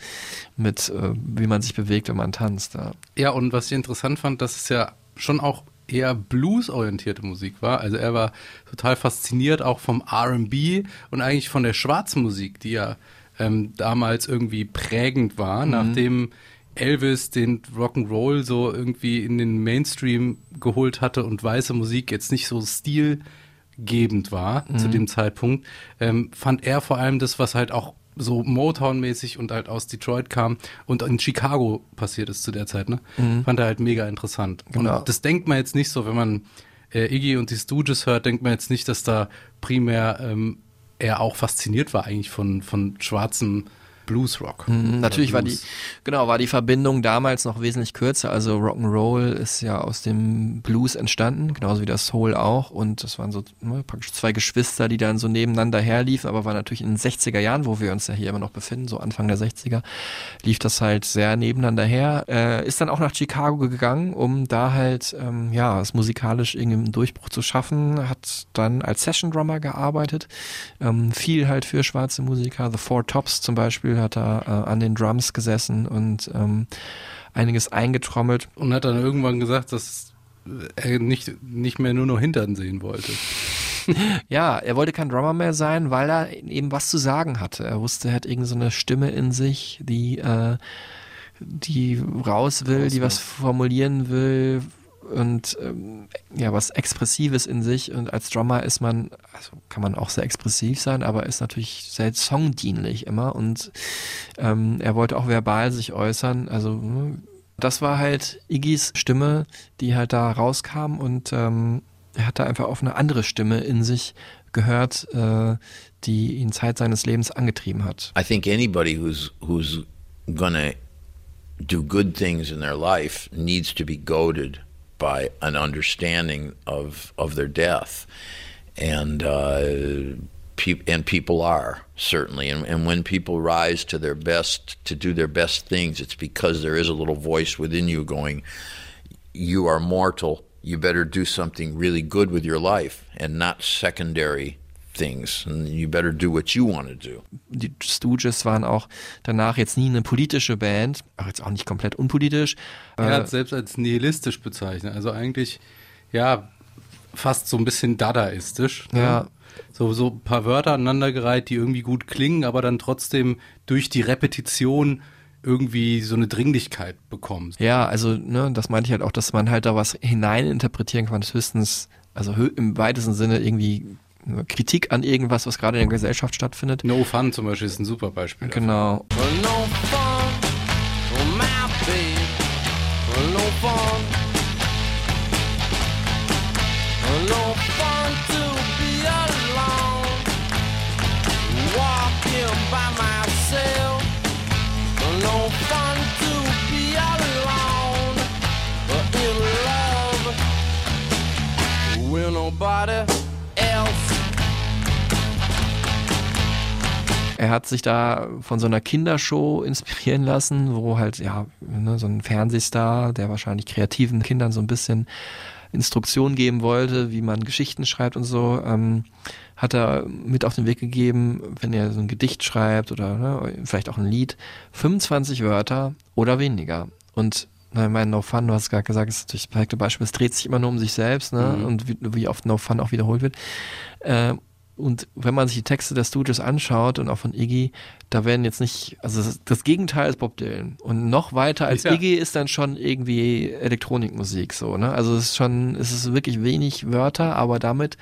mit äh, wie man sich bewegt, wenn man tanzt. Ja. Ja, und was ich interessant fand, dass es ja schon auch eher bluesorientierte Musik war. Also er war total fasziniert auch vom R&B und eigentlich von der Schwarzmusik, die ja ähm, damals irgendwie prägend war, nachdem Elvis den Rock'n'Roll so irgendwie in den Mainstream geholt hatte und weiße Musik jetzt nicht so stilgebend war zu dem Zeitpunkt, ähm, fand er vor allem das, was halt auch so Motown-mäßig und halt aus Detroit kam und in Chicago passiert ist zu der Zeit, ne? Fand er halt mega interessant. Genau. Und das denkt man jetzt nicht so, wenn man äh, Iggy und die Stooges hört, denkt man jetzt nicht, dass da primär ähm, er auch fasziniert war eigentlich von, von schwarzem Bluesrock. Mhm, Natürlich Oder war die, Blues. genau, war die Verbindung damals noch wesentlich kürzer. Also Rock'n'Roll ist ja aus dem Blues entstanden, genauso wie das Soul auch. Und das waren so ne, praktisch zwei Geschwister, die dann so nebeneinander herliefen, aber war natürlich in den 60er Jahren, wo wir uns ja hier immer noch befinden, so Anfang der 60er, lief das halt sehr nebeneinander her. Äh, ist dann auch nach Chicago gegangen, um da halt, ähm, ja, es musikalisch irgendwie einen Durchbruch zu schaffen, hat dann als Session Drummer gearbeitet, ähm, viel halt für schwarze Musiker, The Four Tops zum Beispiel, hat da äh, an den Drums gesessen und ähm, einiges eingetrommelt. Und hat dann irgendwann gesagt, dass er nicht, nicht mehr nur noch Hintern sehen wollte. Ja, er wollte kein Drummer mehr sein, weil er eben was zu sagen hatte. Er wusste, er hat irgendeine so eine Stimme in sich, die, äh, die raus will, die was formulieren will und ähm, ja, was Expressives in sich. Und als Drummer ist man, also kann man auch sehr expressiv sein, aber ist natürlich sehr songdienlich immer. Und ähm, er wollte auch verbal sich äußern. Also ne, das war halt Iggys Stimme, die halt da rauskam und ähm, er hatte einfach auf eine andere Stimme in sich gehört, äh, die ihn Zeit seines Lebens angetrieben hat. I think anybody who's who's gonna do good things in their life needs to be goaded by an understanding of of their death, and uh, peop and people are certainly, and, and when people rise to their best to do their best things, it's because there is a little voice within you going, "You are mortal. You better do something really good with your life, and not secondary." Things, and you better do what you want to do. Die Stooges waren auch danach jetzt nie eine politische Band, auch jetzt auch nicht komplett unpolitisch. Er Äh, hat selbst als nihilistisch bezeichnet. Also eigentlich, ja, fast so ein bisschen dadaistisch. ne? Ja. So, so ein paar Wörter aneinandergereiht, die irgendwie gut klingen, aber dann trotzdem durch die Repetition irgendwie so eine Dringlichkeit bekommen. Ja, also, ne, das meinte ich halt auch, dass man halt da was hineininterpretieren kann, das höchstens, also hö im weitesten Sinne irgendwie Kritik an irgendwas, was gerade in der Gesellschaft stattfindet. No Fun zum Beispiel ist ein super Beispiel. dafür. Genau. Well, no fun for my Er hat sich da von so einer Kindershow inspirieren lassen, wo halt, ja, ne, so ein Fernsehstar, der wahrscheinlich kreativen Kindern so ein bisschen Instruktionen geben wollte, wie man Geschichten schreibt und so, ähm, hat er mit auf den Weg gegeben, wenn er so ein Gedicht schreibt oder ne, vielleicht auch ein Lied, 25 Wörter oder weniger. Und na, ich meine, No Fun, du hast gerade gesagt, ist natürlich das perfekte Beispiel, es dreht sich immer nur um sich selbst, ne? Mhm. Und wie, wie oft No Fun auch wiederholt wird. Äh, und wenn man sich die Texte der Studios anschaut und auch von Iggy, da werden jetzt nicht, also das, das Gegenteil ist Bob Dylan. Und noch weiter als Ja. Iggy ist dann schon irgendwie Elektronikmusik so, ne? Also es ist schon, es ist wirklich wenig Wörter, aber damit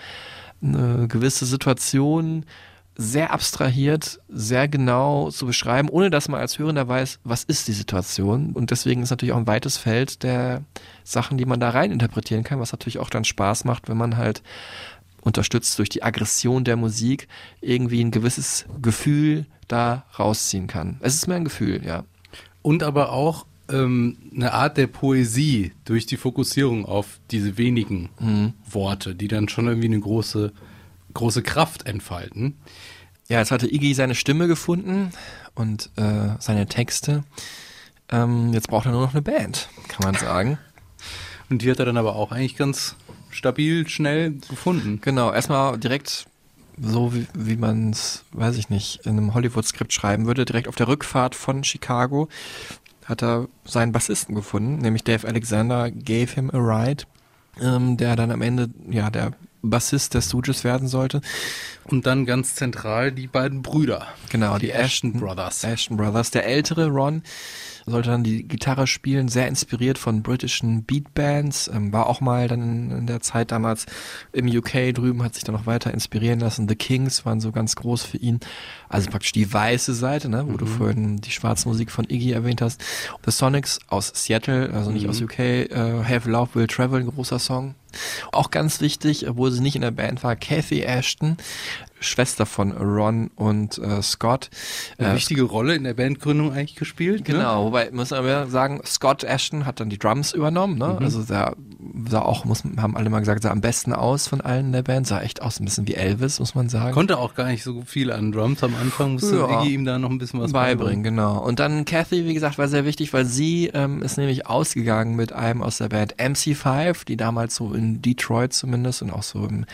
eine gewisse Situation sehr abstrahiert, sehr genau zu beschreiben, ohne dass man als Hörender weiß, was ist die Situation. Und deswegen ist natürlich auch ein weites Feld der Sachen, die man da rein interpretieren kann, was natürlich auch dann Spaß macht, wenn man halt unterstützt durch die Aggression der Musik irgendwie ein gewisses Gefühl da rausziehen kann. Es ist mehr ein Gefühl, ja. Und aber auch ähm, eine Art der Poesie durch die Fokussierung auf diese wenigen Mhm. Worte, die dann schon irgendwie eine große, große Kraft entfalten. Ja, jetzt hatte Iggy seine Stimme gefunden und äh, seine Texte. Ähm, jetzt braucht er nur noch eine Band, kann man sagen. Und die hat er dann aber auch eigentlich ganz stabil, schnell gefunden. Genau, erstmal direkt so wie, wie man es, weiß ich nicht, in einem Hollywood-Skript schreiben würde, direkt auf der Rückfahrt von Chicago hat er seinen Bassisten gefunden, nämlich Dave Alexander gave him a ride, ähm, der dann am Ende ja der Bassist der Stooges werden sollte. Und dann ganz zentral die beiden Brüder. Genau, die, Die Ashton, Ashton Brothers. Ashton Brothers. Der ältere Ron sollte dann die Gitarre spielen, sehr inspiriert von britischen Beatbands, ähm, war auch mal dann in, in der Zeit damals im UK drüben, hat sich dann noch weiter inspirieren lassen. The Kings waren so ganz groß für ihn. Also praktisch die weiße Seite, ne, wo du vorhin die schwarze Musik von Iggy erwähnt hast. The Sonics aus Seattle, also nicht aus UK, äh, Have Love Will Travel, ein großer Song. Auch ganz wichtig, obwohl sie nicht in der Band war, Kathy Ashton, Schwester von Ron und äh, Scott. Eine Äh, wichtige Rolle in der Bandgründung eigentlich gespielt. Ne? Genau, wobei muss man aber sagen, Scott Ashton hat dann die Drums übernommen, ne? Mhm. Also sah, sah auch, muss, haben alle mal gesagt, sah am besten aus von allen in der Band, sah echt aus, ein bisschen wie Elvis, muss man sagen. Konnte auch gar nicht so viel an Drums am Anfang, musste Ja. Iggy ihm da noch ein bisschen was beibringen, genau. Und dann Kathy, wie gesagt, war sehr wichtig, weil sie ähm, ist nämlich ausgegangen mit einem aus der Band MC5, die damals so in Detroit zumindest und auch so im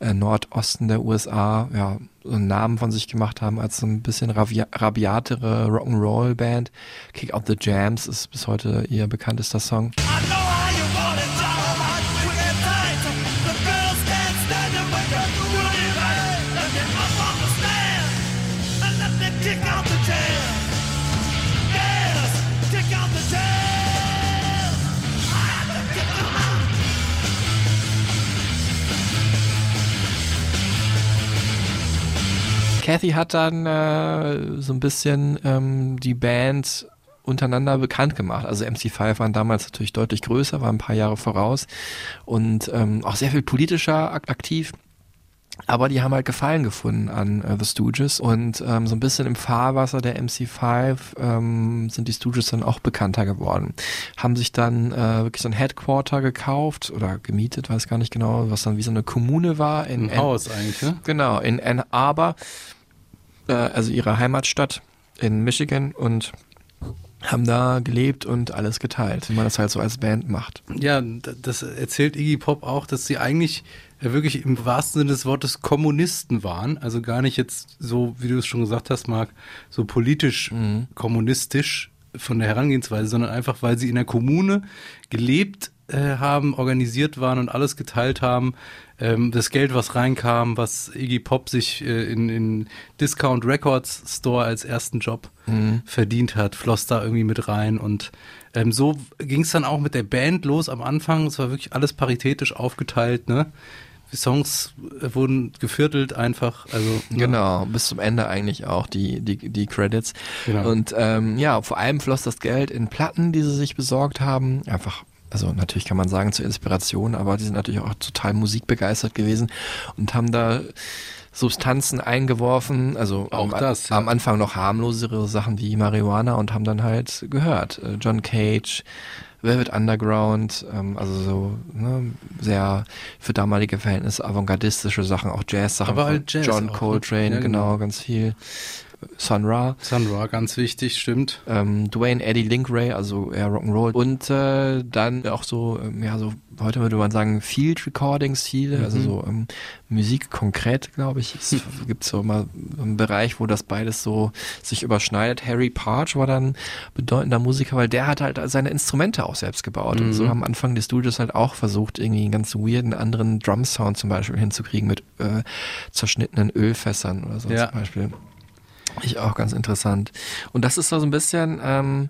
äh, Nordosten der USA ja so einen Namen von sich gemacht haben als so ein bisschen ravi- rabiatere Rock'n'Roll-Band. Kick Out the Jams ist bis heute ihr bekanntester Song. Kathy hat dann äh, so ein bisschen ähm, die Band untereinander bekannt gemacht. Also MC5 waren damals natürlich deutlich größer, waren ein paar Jahre voraus und ähm, auch sehr viel politischer ak aktiv. Aber die haben halt Gefallen gefunden an äh, The Stooges und ähm, so ein bisschen im Fahrwasser der MC5 ähm, sind die Stooges dann auch bekannter geworden. Haben sich dann äh, wirklich so ein Headquarter gekauft oder gemietet, weiß gar nicht genau, was dann wie so eine Kommune war. In Ein Haus eigentlich, ne? Genau, in Ann Arbor, äh, also ihre Heimatstadt in Michigan und haben da gelebt und alles geteilt, wie man das halt so als Band macht. Ja, das erzählt Iggy Pop auch, dass sie eigentlich äh, wirklich im wahrsten Sinne des Wortes Kommunisten waren. Also gar nicht jetzt so, wie du es schon gesagt hast, Marc, so politisch kommunistisch von der Herangehensweise, sondern einfach, weil sie in der Kommune gelebt äh, haben, organisiert waren und alles geteilt haben. Ähm, das Geld, was reinkam, was Iggy Pop sich äh, in, in Discount Records Store als ersten Job verdient hat, floss da irgendwie mit rein. Und ähm, so ging es dann auch mit der Band los am Anfang. Es war wirklich alles paritätisch aufgeteilt, ne? Die Songs äh, wurden geviertelt einfach, also ne? Genau, bis zum Ende eigentlich auch die, die, die Credits. Genau. Und ähm, ja, vor allem floss das Geld in Platten, die sie sich besorgt haben. Einfach, also natürlich kann man sagen zur Inspiration, aber die sind natürlich auch total musikbegeistert gewesen und haben da Substanzen eingeworfen, also Auch am, das, ja. am Anfang noch harmlosere Sachen wie Marihuana und haben dann halt gehört. Äh, John Cage, Velvet Underground, ähm, also so ne, sehr für damalige Verhältnisse avantgardistische Sachen, auch Jazz-Sachen. Aber halt Jazz John ne? Coltrane, genau, genau. ganz viel. Sun Ra, Sun Ra, ganz wichtig, stimmt. ähm, Dwayne Eddie Linkray, also eher Rock'n'Roll. Und äh, dann auch so, ähm, ja, so, heute würde man sagen, Field Recordings, viele, also so ähm, Musik konkret, glaube ich. Es gibt so mal einen Bereich, wo das beides so sich überschneidet. Harry Parch war dann bedeutender Musiker, weil der hat halt seine Instrumente auch selbst gebaut. Und so haben am Anfang die Studios halt auch versucht, irgendwie einen ganz weirden anderen Drum-Sound zum Beispiel hinzukriegen mit äh, zerschnittenen Ölfässern oder so Ja. zum Beispiel. Ich auch ganz interessant. Und das ist so ein bisschen, ähm,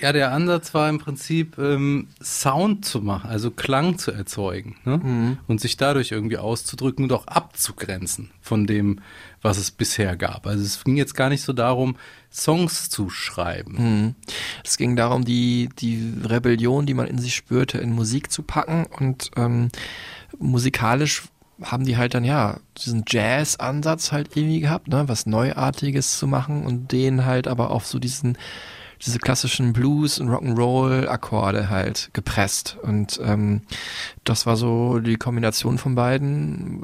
Ja, der Ansatz war im Prinzip ähm, Sound zu machen, also Klang zu erzeugen ne? und sich dadurch irgendwie auszudrücken und auch abzugrenzen von dem, was es bisher gab. Also es ging jetzt gar nicht so darum, Songs zu schreiben. es ging darum, die, die Rebellion, die man in sich spürte, in Musik zu packen und ähm, musikalisch haben die halt dann ja diesen Jazz-Ansatz halt irgendwie gehabt, ne, was Neuartiges zu machen und den halt aber auf so diesen diese klassischen Blues und Rock'n'Roll-Akkorde halt gepresst. Und ähm, das war so die Kombination von beiden.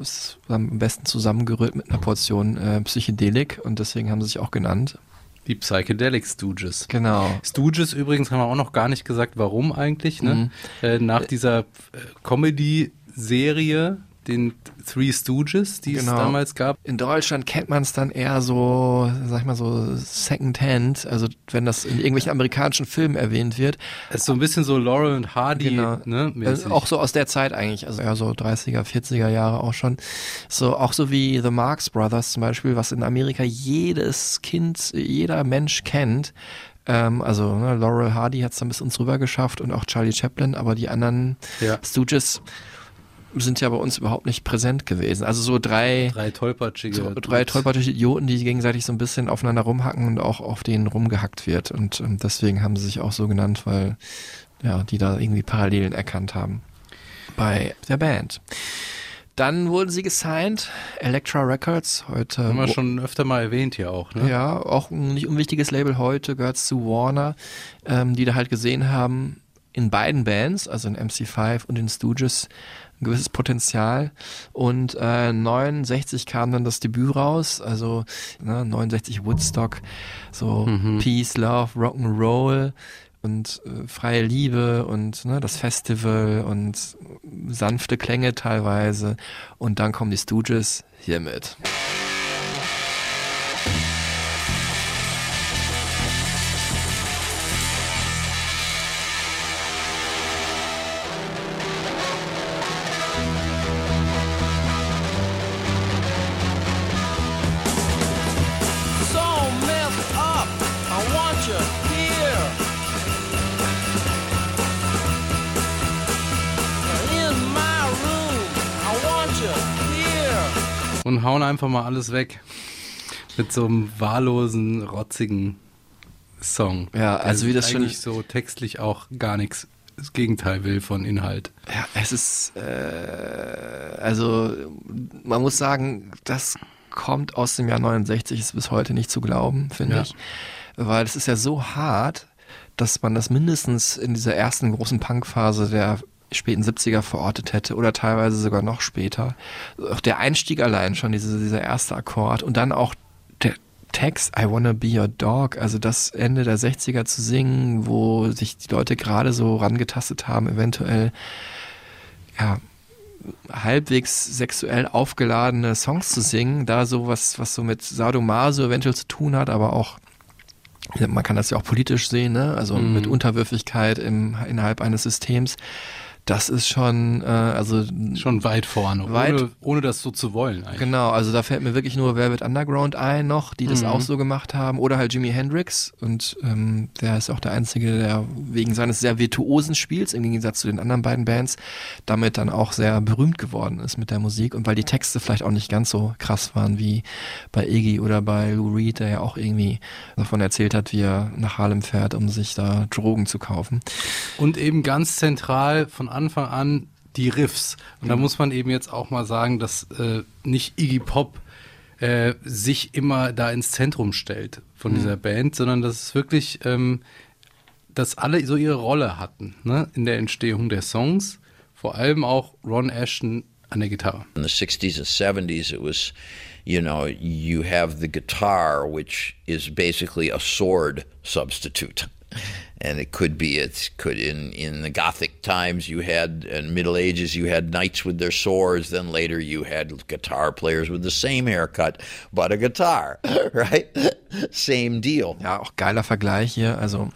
War am besten zusammengerührt mit einer Portion äh, Psychedelik und deswegen haben sie sich auch genannt. Die Psychedelic Stooges. Genau. Stooges übrigens haben wir auch noch gar nicht gesagt, warum eigentlich. Ne? Mhm. Äh, nach dieser äh, Comedy-Serie, den Three Stooges, die Genau. es damals gab. In Deutschland kennt man es dann eher so, sag ich mal so, Second-Hand, also wenn das in irgendwelchen amerikanischen Filmen erwähnt wird. Es ist so ein bisschen so Laurel und Hardy, Genau. ne? Äh, auch so aus der Zeit eigentlich, also eher so 30er, 40er Jahre auch schon. So, auch so wie The Marx Brothers zum Beispiel, was in Amerika jedes Kind, jeder Mensch kennt. Ähm, also ne, Laurel Hardy hat es dann bis uns rüber geschafft und auch Charlie Chaplin, aber die anderen Ja. Stooges sind ja bei uns überhaupt nicht präsent gewesen. Also so drei, drei tollpatschige. drei tollpatschige Idioten, die gegenseitig so ein bisschen aufeinander rumhacken und auch auf denen rumgehackt wird. Und ähm, deswegen haben sie sich auch so genannt, weil ja, die da irgendwie Parallelen erkannt haben bei der Band. Dann wurden sie gesigned, Elektra Records, heute. Haben wir schon öfter mal erwähnt hier auch, ne? ja, auch ein nicht unwichtiges Label heute, gehört zu Warner, ähm, die da halt gesehen haben, in beiden Bands, also in MC5 und in Stooges, ein gewisses Potenzial. Und äh, 69 kam dann das Debüt raus, also ne, 69 Woodstock, so Mhm. Peace, Love, Rock'n'Roll und äh, freie Liebe und ne, das Festival und sanfte Klänge teilweise. Und dann kommen die Stooges hiermit. Hauen einfach mal alles weg. Mit so einem wahllosen, rotzigen Song. Ja, also wie das schon- eigentlich so textlich auch gar nichts, das Gegenteil will von Inhalt. Ja, es ist, äh, also man muss sagen, das kommt aus dem Jahr 69, ist bis heute nicht zu glauben, finde Ja. ich. Weil es ist ja so hart, dass man das mindestens in dieser ersten großen Punkphase der späten 70er verortet hätte oder teilweise sogar noch später. Auch der Einstieg allein schon, diese, dieser erste Akkord und dann auch der Text I Wanna Be Your Dog, also das Ende der 60er zu singen, wo sich die Leute gerade so rangetastet haben, eventuell ja, halbwegs sexuell aufgeladene Songs zu singen, da sowas, was so mit Sadomaso eventuell zu tun hat, aber auch man kann das ja auch politisch sehen, ne? also Mhm. mit Unterwürfigkeit im, innerhalb eines Systems. Das ist schon, äh, also Schon weit vorne, Weit- ohne, ohne das so zu wollen eigentlich. Genau, also da fällt mir wirklich nur Velvet Underground ein noch, die das Mhm. auch so gemacht haben. Oder halt Jimi Hendrix. Und ähm, der ist auch der Einzige, der wegen seines sehr virtuosen Spiels, im Gegensatz zu den anderen beiden Bands, damit dann auch sehr berühmt geworden ist mit der Musik. Und weil die Texte vielleicht auch nicht ganz so krass waren wie bei Iggy oder bei Lou Reed, der ja auch irgendwie davon erzählt hat, wie er nach Harlem fährt, um sich da Drogen zu kaufen. Und eben ganz zentral von Anfang an die Riffs. Und da Mhm. muss man eben jetzt auch mal sagen, dass äh, nicht Iggy Pop äh, sich immer da ins Zentrum stellt von Mhm. dieser Band, sondern dass es wirklich, ähm, dass alle so ihre Rolle hatten ne? in der Entstehung der Songs. Vor allem auch Ron Ashton an der Gitarre. In the 60s and 70s, it was, you know, you have the guitar, which is basically a sword substitute. And it could be, it could, in, in the Gothic times, you had, in Middle Ages, you had knights with their swords. Then later, you had guitar players with the same haircut, but a guitar, right? Same deal. Ja, auch geiler Vergleich hier. Also,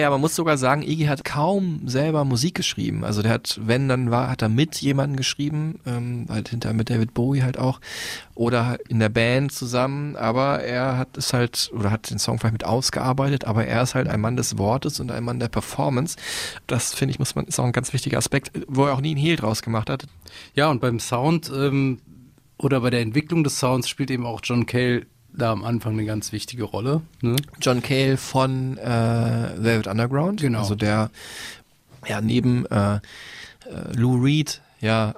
ja, man muss sogar sagen, Iggy hat kaum selber Musik geschrieben. Also der hat, wenn dann war, hat er mit jemandem geschrieben, ähm, halt hinterher mit David Bowie halt auch, oder in der Band zusammen. Aber er hat es halt, oder hat den Song vielleicht mit ausgearbeitet, aber er ist halt ein Mann des Wortes und ein Mann der Performance. Das finde ich, muss man, ist auch ein ganz wichtiger Aspekt, wo er auch nie einen Hehl draus gemacht hat. Ja, und beim Sound ähm, oder bei der Entwicklung des Sounds spielt eben auch John Cale da am Anfang eine ganz wichtige Rolle. Ne? John Cale von äh, Velvet Underground. Genau. Also der ja neben äh, äh, Lou Reed ja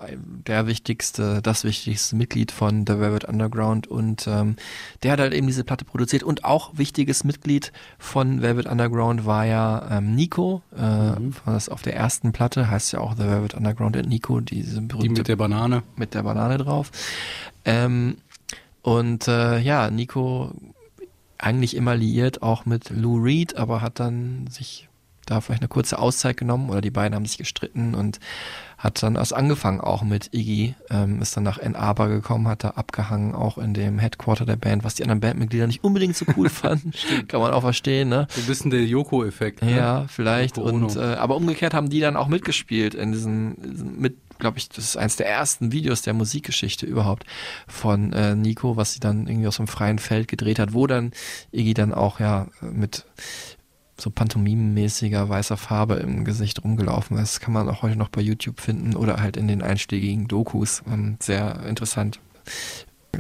der wichtigste, das wichtigste Mitglied von The Velvet Underground und ähm, der hat halt eben diese Platte produziert und auch wichtiges Mitglied von Velvet Underground war ja ähm, Nico, äh, Mhm. das auf der ersten Platte heißt ja auch The Velvet Underground und Nico, diese berühmte Die mit der Banane. mit der Banane drauf. Ähm, und äh, ja, Nico eigentlich immer liiert auch mit Lou Reed, aber hat dann sich da vielleicht eine kurze Auszeit genommen oder die beiden haben sich gestritten und hat dann erst angefangen auch mit Iggy, ähm, ist dann nach Ann Arbor gekommen, hat da abgehangen, auch in dem Headquarter der Band, was die anderen Bandmitglieder nicht unbedingt so cool fanden. Kann man auch verstehen, ne? So ein bisschen der Yoko-Effekt. Ne? Ja, vielleicht. Und äh, aber umgekehrt haben die dann auch mitgespielt in diesem mit, glaube ich, das ist eines der ersten Videos der Musikgeschichte überhaupt von äh, Nico, was sie dann irgendwie aus dem freien Feld gedreht hat, wo dann Iggy dann auch ja mit so pantomimenmäßiger weißer Farbe im Gesicht rumgelaufen ist. Kann man auch heute noch bei YouTube finden oder halt in den einschlägigen Dokus. Ähm, sehr interessant.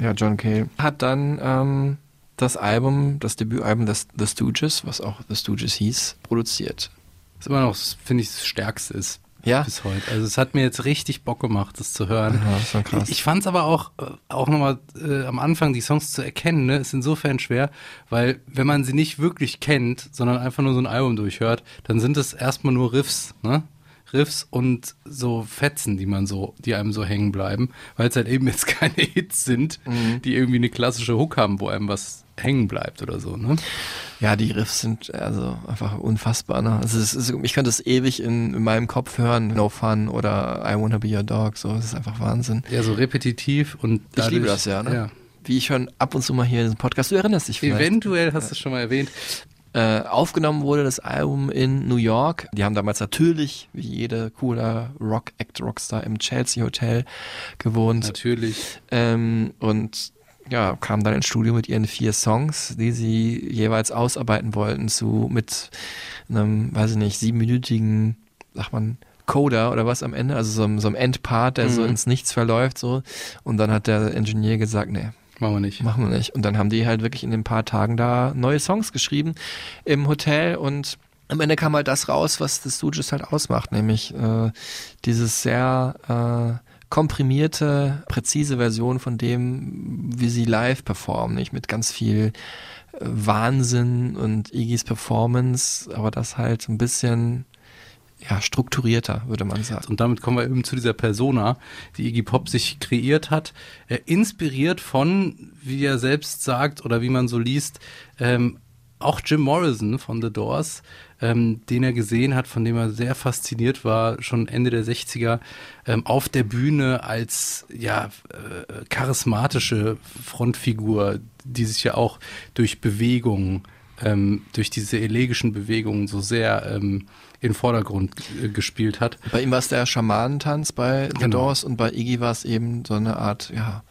Ja, John Cale hat dann ähm, das Album, das Debütalbum des The Stooges, was auch The Stooges hieß, produziert. Das ist immer noch, finde ich, das Stärkste ist. Ja. Bis heute. Also es hat mir jetzt richtig Bock gemacht, das zu hören. Ja, das schon krass. Ich, ich fand es aber auch, äh, auch nochmal äh, am Anfang die Songs zu erkennen, ne, ist insofern schwer, weil wenn man sie nicht wirklich kennt, sondern einfach nur so ein Album durchhört, dann sind es erstmal nur Riffs, ne? Riffs und so Fetzen, die man so, die einem so hängen bleiben, weil es halt eben jetzt keine Hits sind, Mhm. die irgendwie eine klassische Hook haben, wo einem was hängen bleibt oder so, ne? Ja, die Riffs sind also einfach unfassbar. Ne? Also es ist, ich könnte es ewig in, in meinem Kopf hören, No Fun oder I Wanna Be Your Dog, so, das ist einfach Wahnsinn. Ja, so repetitiv und Ich liebe dadurch- das ja, ne? ja. Wie ich schon ab und zu mal hier in diesem Podcast, du erinnerst dich vielleicht. Eventuell hast du es schon mal erwähnt. Äh, aufgenommen wurde das Album in New York. Die haben damals natürlich, wie jede cooler Rock-Act, Rockstar, im Chelsea Hotel gewohnt. Natürlich. Ähm, und ja, kamen dann ins Studio mit ihren vier Songs, die sie jeweils ausarbeiten wollten, zu mit einem, weiß ich nicht, siebenminütigen, sagt man, Coder oder was am Ende, also so, einem- so einem Endpart, der so Mhm. ins Nichts verläuft, so. Und dann hat der Ingenieur gesagt, nee, Machen wir nicht. Machen wir nicht. Und dann haben die halt wirklich in den paar Tagen da neue Songs geschrieben im Hotel und am Ende kam halt das raus, was das Stooges halt ausmacht, nämlich äh, dieses sehr äh, komprimierte, präzise Version von dem, wie sie live performen, nicht mit ganz viel äh, Wahnsinn und Iggy's Performance, aber das halt ein bisschen ja, strukturierter, würde man sagen. Und damit kommen wir eben zu dieser Persona, die Iggy Pop sich kreiert hat, äh, inspiriert von, wie er selbst sagt oder wie man so liest, ähm, auch Jim Morrison von The Doors, ähm, den er gesehen hat, von dem er sehr fasziniert war, schon Ende der 60er, ähm, auf der Bühne als ja äh, charismatische Frontfigur, die sich ja auch durch Bewegungen, ähm, durch diese elegischen Bewegungen so sehr ähm, in den Vordergrund äh, gespielt hat. Bei ihm war es der Schamanentanz bei The Genau. Doors und bei Iggy war es eben so eine Art, ja,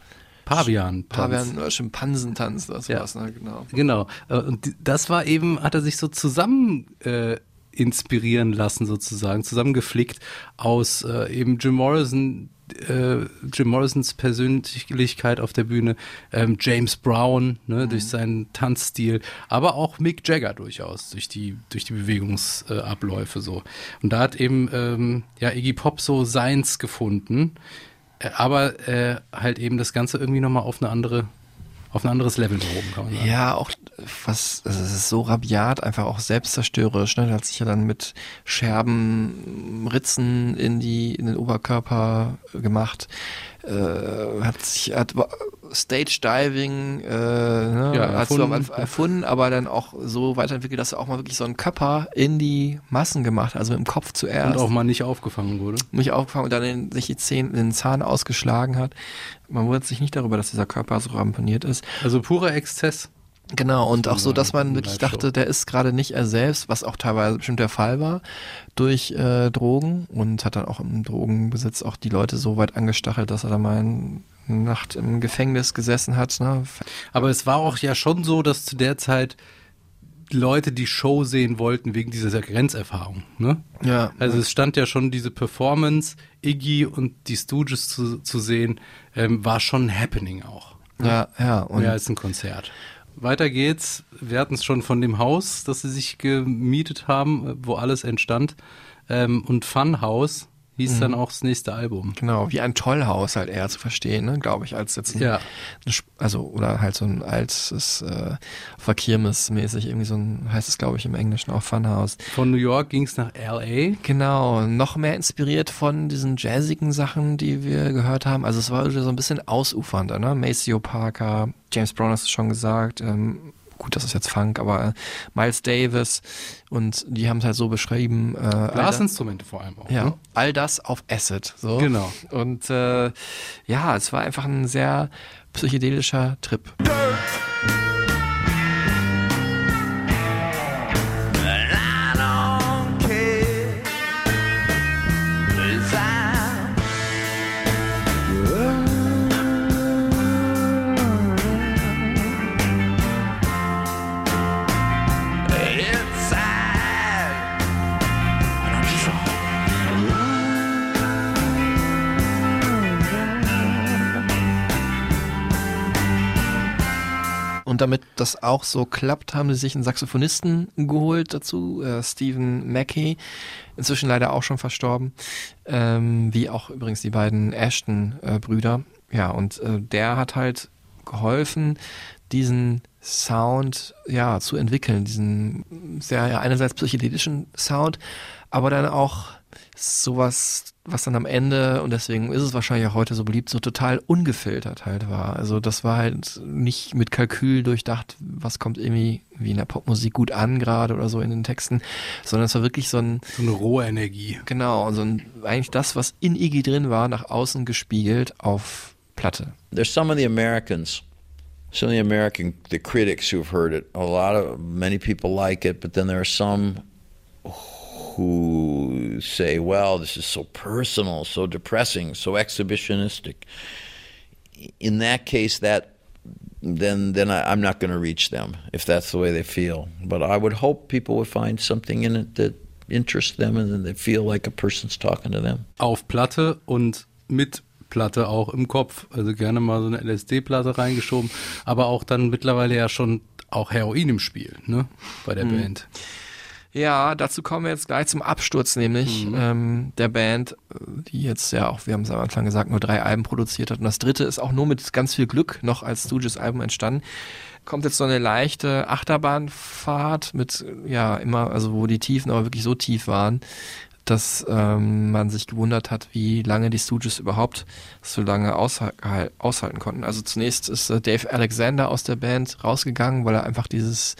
Pavian. Pavian oder Schimpansentanz, das Ja. war's, ne, genau. Genau. Äh, Und das war eben, hat er sich so zusammen äh, inspirieren lassen, sozusagen, zusammengeflickt aus äh, eben Jim Morrison, äh, Jim Morrisons Persönlichkeit auf der Bühne, ähm, James Brown, ne, durch seinen Tanzstil, aber auch Mick Jagger durchaus, durch die, durch die Bewegungsabläufe so. Und da hat eben ähm, ja, Iggy Pop so seins gefunden, äh, aber äh, halt eben das Ganze irgendwie nochmal auf eine andere, auf ein anderes Level gehoben, kann man sagen. Ja, auch was, es ist so rabiat, einfach auch selbstzerstörerisch, ne? Der hat sich ja dann mit Scherben, Ritzen in die, in den Oberkörper gemacht, äh, hat sich, hat Stage Diving, äh, ne? Ja, hat so erfunden. Aber dann auch so weiterentwickelt, dass er auch mal wirklich so einen Körper in die Massen gemacht, hat, also im Kopf zuerst. Und auch mal nicht aufgefangen wurde. nicht aufgefangen und dann in, sich die Zähne, den Zahn ausgeschlagen hat. Man wundert sich nicht darüber, dass dieser Körper so ramponiert ist. Also purer Exzess. Genau, und auch so, dass man wirklich dachte, der ist gerade nicht er selbst, was auch teilweise bestimmt der Fall war, durch äh, Drogen und hat dann auch im Drogenbesitz auch die Leute so weit angestachelt, dass er da mal eine Nacht im Gefängnis gesessen hat. Ne? Aber es war auch ja schon so, dass zu der Zeit Leute die Show sehen wollten wegen dieser Grenzerfahrung. Ne? Ja. Also es stand ja schon diese Performance, Iggy und die Stooges zu, zu sehen, ähm, war schon ein Happening auch. Ja, ja. Und Mehr als ein Konzert. Weiter geht's. Wir hatten es schon von dem Haus, das sie sich gemietet haben, wo alles entstand. Ähm, und Funhouse hieß Mhm. dann auch das nächste Album. Genau, wie ein Tollhaus halt eher zu verstehen, ne, glaube ich, als jetzt ein, Ja. also oder halt so ein altes äh, Verkirmes-mäßig, irgendwie so ein, heißt es glaube ich im Englischen auch Funhouse. Von New York ging es nach L.A. Genau, noch mehr inspiriert von diesen jazzigen Sachen, die wir gehört haben. Also es war so ein bisschen ausufernder, ne? Maceo Parker, James Brown hast du schon gesagt, ähm, gut, das ist jetzt Funk, aber äh, Miles Davis und die haben es halt so beschrieben. Äh, Blasinstrumente vor allem auch. ja, Ne? all das auf Acid. So. Genau. Und äh, ja, es war einfach ein sehr psychedelischer Trip. Und damit das auch so klappt, haben sie sich einen Saxophonisten geholt dazu, äh, Stephen Mackey, inzwischen leider auch schon verstorben, ähm, wie auch übrigens die beiden Ashton-Brüder. ja, und äh, der hat halt geholfen, diesen Sound ja zu entwickeln, diesen sehr ja, einerseits psychedelischen Sound, aber dann auch sowas, was dann am Ende, und deswegen ist es wahrscheinlich auch heute so beliebt, so total ungefiltert halt war. Also das war halt nicht mit Kalkül durchdacht, was kommt irgendwie wie in der Popmusik gut an gerade oder so in den Texten, sondern es war wirklich so ein So eine rohe Energie. Genau, so ein, eigentlich das, was in Iggy drin war, nach außen gespiegelt auf Platte. There's some of the Americans, some of the American, the critics who've heard it. A lot of many people like it, but then there are some who say, "Well, this is so personal, so depressing, so exhibitionistic." In that case, that then then I, I'm not going to reach them if that's the way they feel. But I would hope people would find something in it that interests them and then they feel like a person's talking to them. Auf Platte und mit Platte auch im Kopf. Also gerne mal so eine LSD-Platte reingeschoben, aber auch dann mittlerweile ja schon auch Heroin im Spiel, ne? Bei der Mhm. Band. Ja, dazu kommen wir jetzt gleich zum Absturz, nämlich ähm, der Band, äh, die jetzt ja auch, wir haben es am Anfang gesagt, nur drei Alben produziert hat. Und das dritte ist auch nur mit ganz viel Glück noch als Stooges-Album entstanden. Kommt jetzt so eine leichte Achterbahnfahrt mit, ja, immer, also wo die Tiefen aber wirklich so tief waren, dass ähm, man sich gewundert hat, wie lange die Stooges überhaupt so lange aushal- aushalten konnten. Also zunächst ist äh, Dave Alexander aus der Band rausgegangen, weil er einfach dieses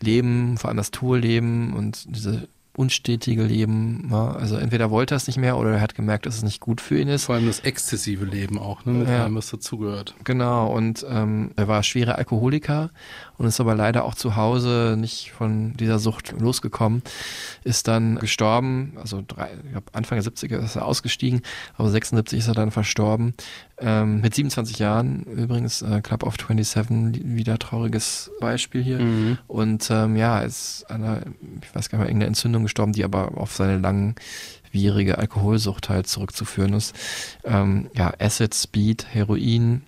Leben, vor allem das Tourleben und diese unstetige Leben, ja, also entweder wollte er es nicht mehr oder er hat gemerkt, dass es nicht gut für ihn ist. Vor allem das exzessive Leben auch, ne? Mit Ja. allem, was dazugehört. Genau, und ähm, er war schwerer Alkoholiker und ist aber leider auch zu Hause nicht von dieser Sucht losgekommen. Ist dann gestorben, also drei, ich glaub, Anfang der 70er ist er ausgestiegen, aber 76 ist er dann verstorben. Ähm, mit 27 Jahren übrigens, äh, Club of 27, wieder trauriges Beispiel hier. Mhm. Und ähm, ja, ist an einer, ich weiß gar nicht mehr, irgendeine Entzündung gestorben, die aber auf seine langwierige Alkoholsucht halt zurückzuführen ist. Ähm, ja, Acid, Speed, Heroin,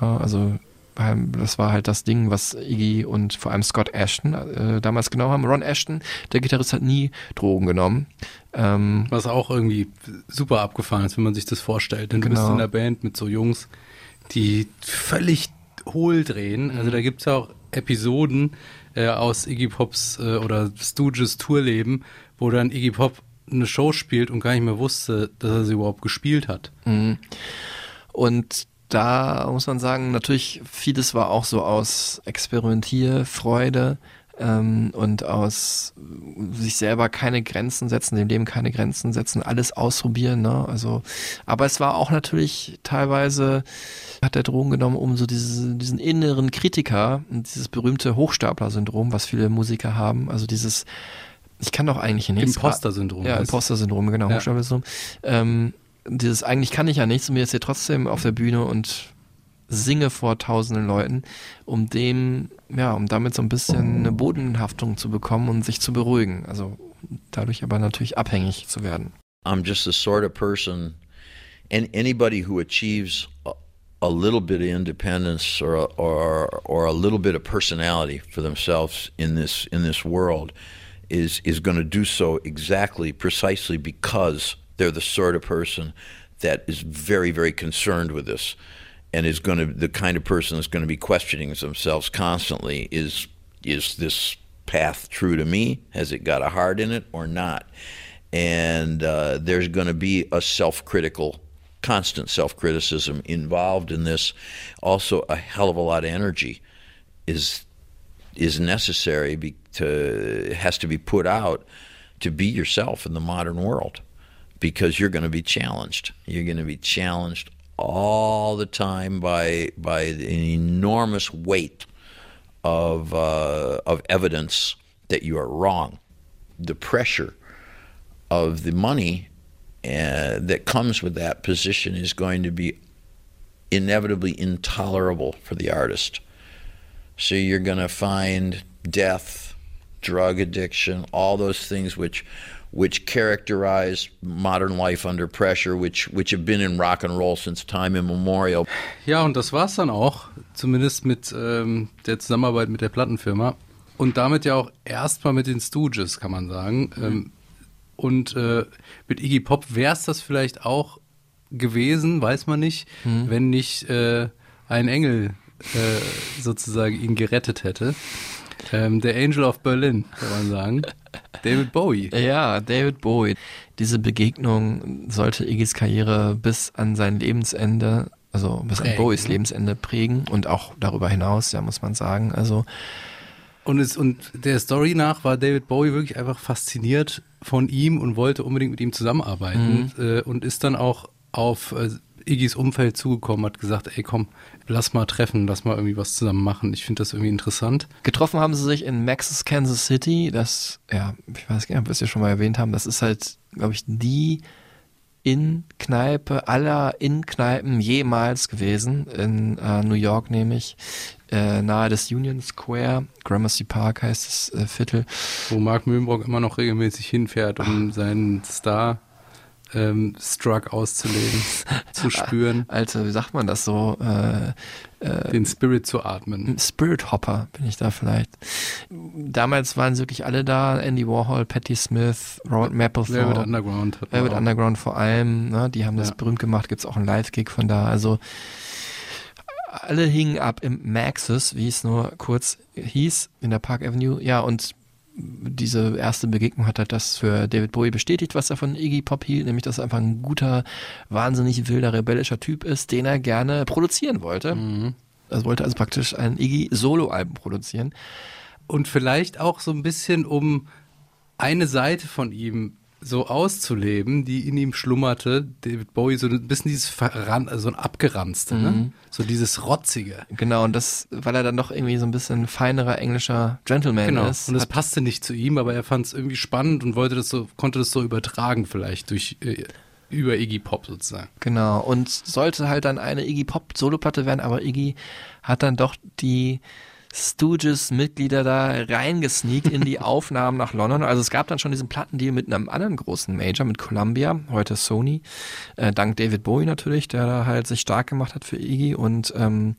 also das war halt das Ding, was Iggy und vor allem Scott Ashton äh, damals genommen haben. Ron Ashton, der Gitarrist, hat nie Drogen genommen. Ähm, Was auch irgendwie super abgefahren ist, wenn man sich das vorstellt. Denn du bist Genau. in der Band mit so Jungs, die völlig hohl drehen. Also da gibt es ja auch Episoden äh, aus Iggy Pops äh, oder Stooges Tourleben, wo dann Iggy Pop eine Show spielt und gar nicht mehr wusste, dass er sie überhaupt gespielt hat. Mhm. Und da muss man sagen, natürlich vieles war auch so aus Experimentierfreude ähm, und aus sich selber keine Grenzen setzen, dem Leben keine Grenzen setzen, alles ausprobieren. Ne? Also, aber es war auch natürlich teilweise hat der Drogen genommen, um so diese, diesen inneren Kritiker dieses berühmte Hochstapler-Syndrom, was viele Musiker haben, also dieses ich kann doch eigentlich nichts. Imposter-Syndrom Ja. Imposter-Syndrom, genau, Ja. Hochstapler-Syndrom. Ähm, dieses eigentlich kann ich ja nichts und mir jetzt hier trotzdem auf der Bühne und singe vor tausenden Leuten, um dem, ja, um damit so ein bisschen eine Bodenhaftung zu bekommen und sich zu beruhigen. Also dadurch aber natürlich abhängig zu werden. I'm just the sort of person, and anybody who achieves a, a little bit of independence or or or a little bit of personality for themselves in this in this world is is going to do so exactly precisely because they're the sort of person that is very very concerned with this and is going to the kind of person that's going to be questioning themselves constantly is is this path true to me? Has it got a heart in it or not? And uh, there's going to be a self-critical constant self-criticism involved in this. Also a hell of a lot of energy is is necessary be, to has to be put out to be yourself in the modern world because you're going to be challenged. You're going to be challenged all the time by by an enormous weight of uh, of evidence that you are wrong. The pressure of the money uh, that comes with that position is going to be inevitably intolerable for the artist. So you're going to find death, drug addiction, all those things which which characterize modern life under pressure, which which have been in rock and roll since time immemorial. Ja, und das war's dann auch, zumindest mit ähm, der Zusammenarbeit mit der Plattenfirma. Und damit ja auch erstmal mit den Stooges, kann man sagen. Ähm, und äh, mit Iggy Pop wäre es das vielleicht auch gewesen, weiß man nicht, Mhm. wenn nicht äh, ein Engel äh, sozusagen ihn gerettet hätte. Ähm, der Angel of Berlin, kann man sagen. David Bowie. Ja, David Bowie. Diese Begegnung sollte Iggys Karriere bis an sein Lebensende, also bis Prägen, an Bowies? Lebensende prägen und auch darüber hinaus, ja, muss man sagen. Also Und, es, und der Story nach war David Bowie wirklich einfach fasziniert von ihm und wollte unbedingt mit ihm zusammenarbeiten äh, und ist dann auch auf äh, Iggys Umfeld zugekommen, hat gesagt, ey komm, lass mal treffen, lass mal irgendwie was zusammen machen. Ich finde das irgendwie interessant. Getroffen haben sie sich in Maxis, Kansas City. Das, ja, ich weiß gar nicht, ob wir es ja schon mal erwähnt haben. Das ist halt, glaube ich, die In-Kneipe aller In-Kneipen jemals gewesen. In äh, New York nämlich, äh, nahe des Union Square. Gramercy Park heißt das äh, Viertel. Wo Mark Mühlenbrock immer noch regelmäßig hinfährt, um seinen Star ähm, Struck auszuleben, zu spüren, Alter, wie sagt man das so? Äh, den Spirit zu atmen. Spirit Hopper bin ich da vielleicht. Damals waren sie wirklich alle da. Andy Warhol, Patti Smith, Robert Mapplethorpe. Velvet Underground. Velvet. Underground vor allem, ne, die haben das Ja. berühmt gemacht, gibt's auch einen Live-Gig von da. Also alle hingen ab im Maxis, wie es nur kurz hieß, in der Park Avenue. Ja, und diese erste Begegnung hat halt das für David Bowie bestätigt, was er von Iggy Pop hielt, nämlich dass er einfach ein guter, wahnsinnig wilder, rebellischer Typ ist, den er gerne produzieren wollte. Er wollte also praktisch ein Iggy-Solo-Album produzieren. Und vielleicht auch so ein bisschen, um eine Seite von ihm so auszuleben, die in ihm schlummerte, David Bowie, so ein bisschen dieses Verran so ein Abgeranzte, ne? Mhm. so dieses Rotzige. Genau, und das, weil er dann doch irgendwie so ein bisschen feinerer englischer Gentleman Genau. ist. Und das passte nicht zu ihm, aber er fand es irgendwie spannend und wollte das so, konnte das so übertragen vielleicht durch äh, über Iggy Pop sozusagen. Genau, und sollte halt dann eine Iggy Pop Soloplatte werden, aber Iggy hat dann doch die Stooges-Mitglieder da reingesneakt in die Aufnahmen nach London. Also es gab dann schon diesen Plattendeal mit einem anderen großen Major, mit Columbia, heute Sony, äh, dank David Bowie natürlich, der da halt sich stark gemacht hat für Iggy und ähm,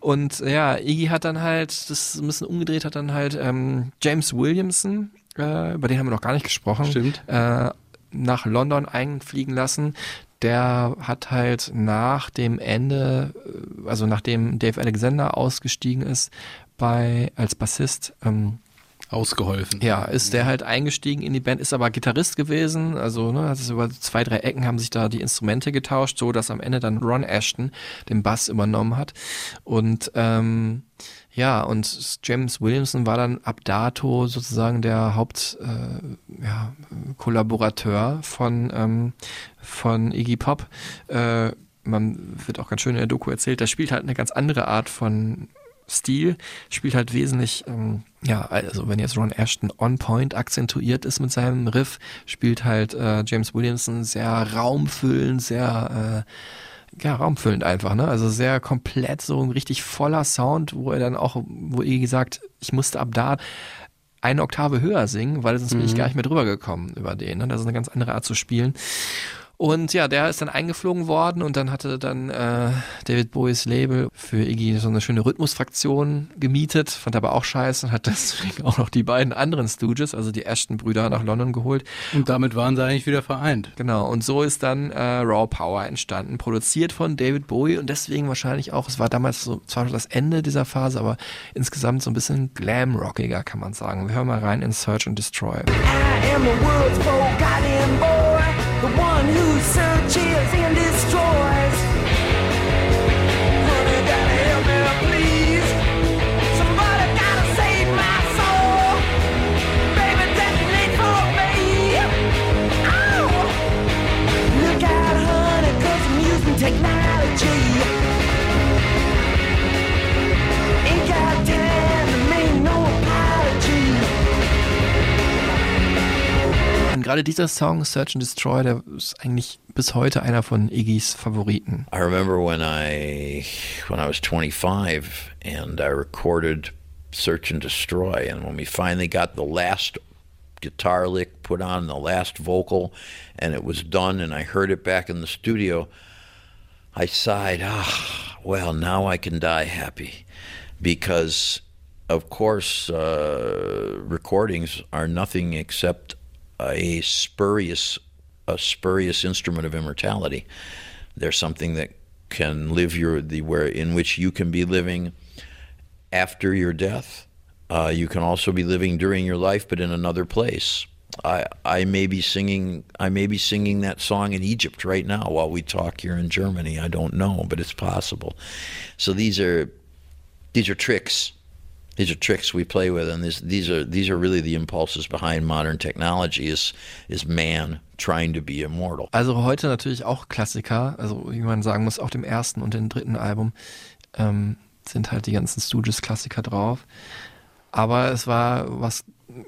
und ja, Iggy hat dann halt das ein bisschen umgedreht, hat dann halt ähm, James Williamson, äh, über den haben wir noch gar nicht gesprochen, Stimmt. äh, nach London einfliegen lassen. Der hat halt nach dem Ende, äh, also nachdem Dave Alexander ausgestiegen ist, bei als Bassist, ähm, Ausgeholfen. ja, ist der halt eingestiegen in die Band, ist aber Gitarrist gewesen, also ne, hat es über zwei, drei Ecken haben sich da die Instrumente getauscht, so dass am Ende dann Ron Ashton den Bass übernommen hat. Und ähm, ja, und James Williamson war dann ab dato sozusagen der Haupt äh, ja, von, ähm, von Iggy Pop. Äh, man wird auch ganz schön in der Doku erzählt, der spielt halt eine ganz andere Art von Stil, spielt halt wesentlich, ähm, ja, also wenn jetzt Ron Ashton on point akzentuiert ist mit seinem Riff, spielt halt äh, James Williamson sehr raumfüllend, sehr äh, ja, raumfüllend einfach, ne? Also sehr komplett, so ein richtig voller Sound, wo er dann auch, wo ihr gesagt, ich musste ab da eine Oktave höher singen, weil sonst bin ich gar nicht mehr drüber gekommen über den. Ne? Das ist eine ganz andere Art zu spielen. Und ja, der ist dann eingeflogen worden und dann hatte dann äh, David Bowies Label für Iggy so eine schöne Rhythmusfraktion gemietet, fand aber auch scheiße und hat deswegen auch noch die beiden anderen Stooges, also die Ashton-Brüder, nach London geholt. Und damit waren sie eigentlich wieder vereint. Genau, und so ist dann äh, Raw Power entstanden, produziert von David Bowie und deswegen wahrscheinlich auch, es war damals so, zwar das Ende dieser Phase, aber insgesamt so ein bisschen glam-rockiger, kann man sagen. Wir hören mal rein in Search and Destroy. I am the world's forgotten boy, the one who searches and destroys. Honey, gotta help me, please. Somebody gotta save my soul. Baby, for me. Oh! Look out. Gerade dieser Song, Search and Destroy, der ist eigentlich bis heute einer von Iggys Favoriten. I remember when I when I was 25 and I recorded Search and Destroy and when we finally got the last guitar lick put on the last vocal and it was done and I heard it back in the studio I sighed ah well now I can die happy because of course uh, recordings are nothing except a spurious a spurious instrument of immortality. They're something that can live your the where in which you can be living after your death. Uh, you can also be living during your life, but in another place. I I may be singing I may be singing that song in Egypt right now while we talk here in Germany. I don't know, but it's possible. So these are these are tricks. These are tricks we play with, and this, these are these are really the impulses behind modern technology. Is is man trying to be immortal? Also heute natürlich auch Klassiker, also wie man sagen muss, auf dem ersten und dem dritten Album ähm, sind halt die ganzen Stooges-Klassiker drauf. Aber es war, was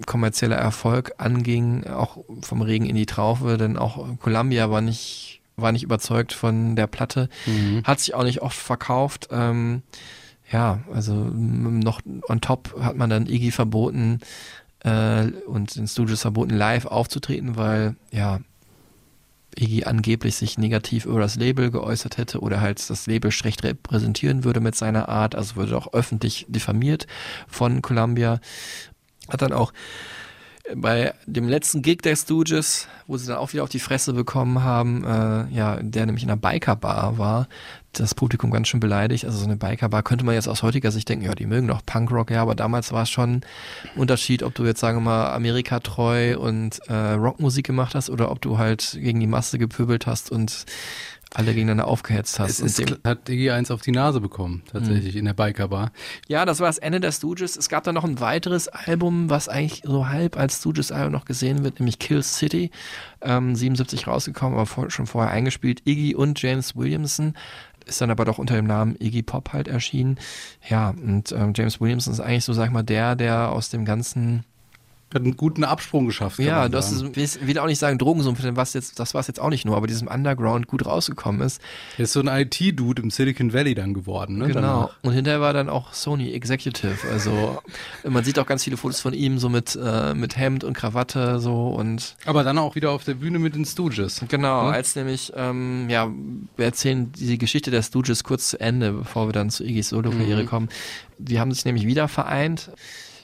kommerzieller Erfolg anging, auch vom Regen in die Traufe, denn auch Columbia war nicht, war nicht überzeugt von der Platte, Mhm. hat sich auch nicht oft verkauft. Ähm, ja, also noch on top hat man dann Iggy verboten äh, und den Studios verboten, live aufzutreten, weil ja Iggy angeblich sich negativ über das Label geäußert hätte oder halt das Label schlecht repräsentieren würde mit seiner Art, also wurde auch öffentlich diffamiert von Columbia. Hat dann auch bei dem letzten Gig der Stooges, wo sie dann auch wieder auf die Fresse bekommen haben, äh, ja, der nämlich in einer Bikerbar war, das Publikum ganz schön beleidigt. Also so eine Bikerbar könnte man jetzt aus heutiger Sicht denken, ja, die mögen doch Punkrock, ja, aber damals war es schon ein Unterschied, ob du jetzt, sagen wir mal, Amerika treu und äh, Rockmusik gemacht hast oder ob du halt gegen die Masse gepöbelt hast und alle gegeneinander aufgehetzt hast. Es hat Iggy eins auf die Nase bekommen, tatsächlich, in der Bikerbar. ja, das war das Ende der Stooges. Es gab dann noch ein weiteres Album, was eigentlich so halb als Stooges-Album noch gesehen wird, nämlich Kill City. Ähm, 77 rausgekommen, aber vor, schon vorher eingespielt. Iggy und James Williamson. Ist dann aber doch unter dem Namen Iggy Pop halt erschienen. Ja, und ähm, James Williamson ist eigentlich so, sag ich mal, der, der aus dem ganzen Hat einen guten Absprung geschafft. ja, das ist, ich will auch nicht sagen Drogensumpf, denn was jetzt, das war es jetzt auch nicht nur, aber diesem Underground gut rausgekommen ist. Er ist so ein IT-Dude im Silicon Valley dann geworden, ne? Genau. danach. Und hinterher war dann auch Sony Executive. Also man sieht auch ganz viele Fotos von ihm so mit, äh, mit Hemd und Krawatte so und Aber dann auch wieder auf der Bühne mit den Stooges. genau, Hm? als nämlich, ähm, ja, wir erzählen die Geschichte der Stooges kurz zu Ende, bevor wir dann zu Iggys Solo-Karriere Mhm. kommen. Die haben sich nämlich wieder vereint.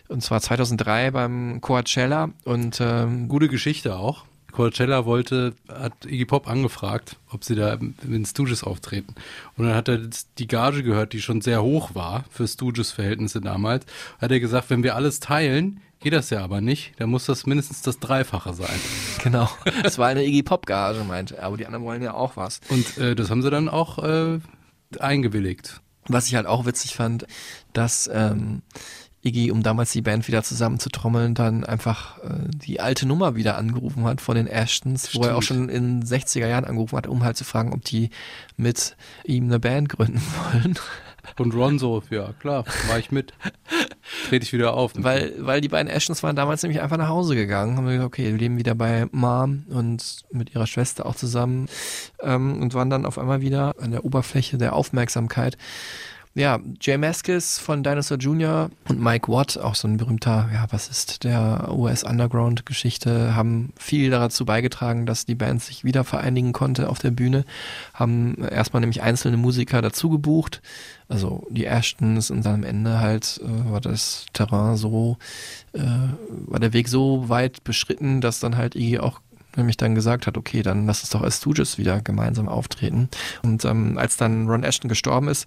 Und zwar 2003 beim Coachella und ähm, Gute Geschichte auch. Coachella wollte, hat Iggy Pop angefragt, ob sie da mit den Stooges auftreten. Und dann hat er die Gage gehört, die schon sehr hoch war für Stooges-Verhältnisse damals. Hat er gesagt, wenn wir alles teilen, geht das ja aber nicht. Dann muss das mindestens das Dreifache sein. genau, es war eine Iggy Pop Gage, meinte er, aber die anderen wollen ja auch was. Und äh, das haben sie dann auch äh, eingewilligt. Was ich halt auch witzig fand, dass ähm, Iggy, um damals die Band wieder zusammenzutrommeln, dann einfach äh, die alte Nummer wieder angerufen hat von den Ashtons, wo er auch schon in den 60er Jahren angerufen hat, um halt zu fragen, ob die mit ihm eine Band gründen wollen. Und Ron so, ja klar, war ich mit. Trete ich wieder auf. Weil, weil die beiden Ashtons waren damals nämlich einfach nach Hause gegangen, haben gesagt, okay, wir leben wieder bei Mom und mit ihrer Schwester auch zusammen ähm, und waren dann auf einmal wieder an der Oberfläche der Aufmerksamkeit. Ja, Jay Maskis von Dinosaur Jr. und Mike Watt, auch so ein berühmter, ja, was ist der US-Underground-Geschichte, haben viel dazu beigetragen, dass die Band sich wieder vereinigen konnte auf der Bühne, haben erstmal nämlich einzelne Musiker dazu gebucht, also die Ashtons und dann am Ende halt äh, war das Terrain so, äh, war der Weg so weit beschritten, dass dann halt Iggy auch nämlich dann gesagt hat, okay, dann lass uns doch als Stooges wieder gemeinsam auftreten. Und ähm, als dann Ron Ashton gestorben ist,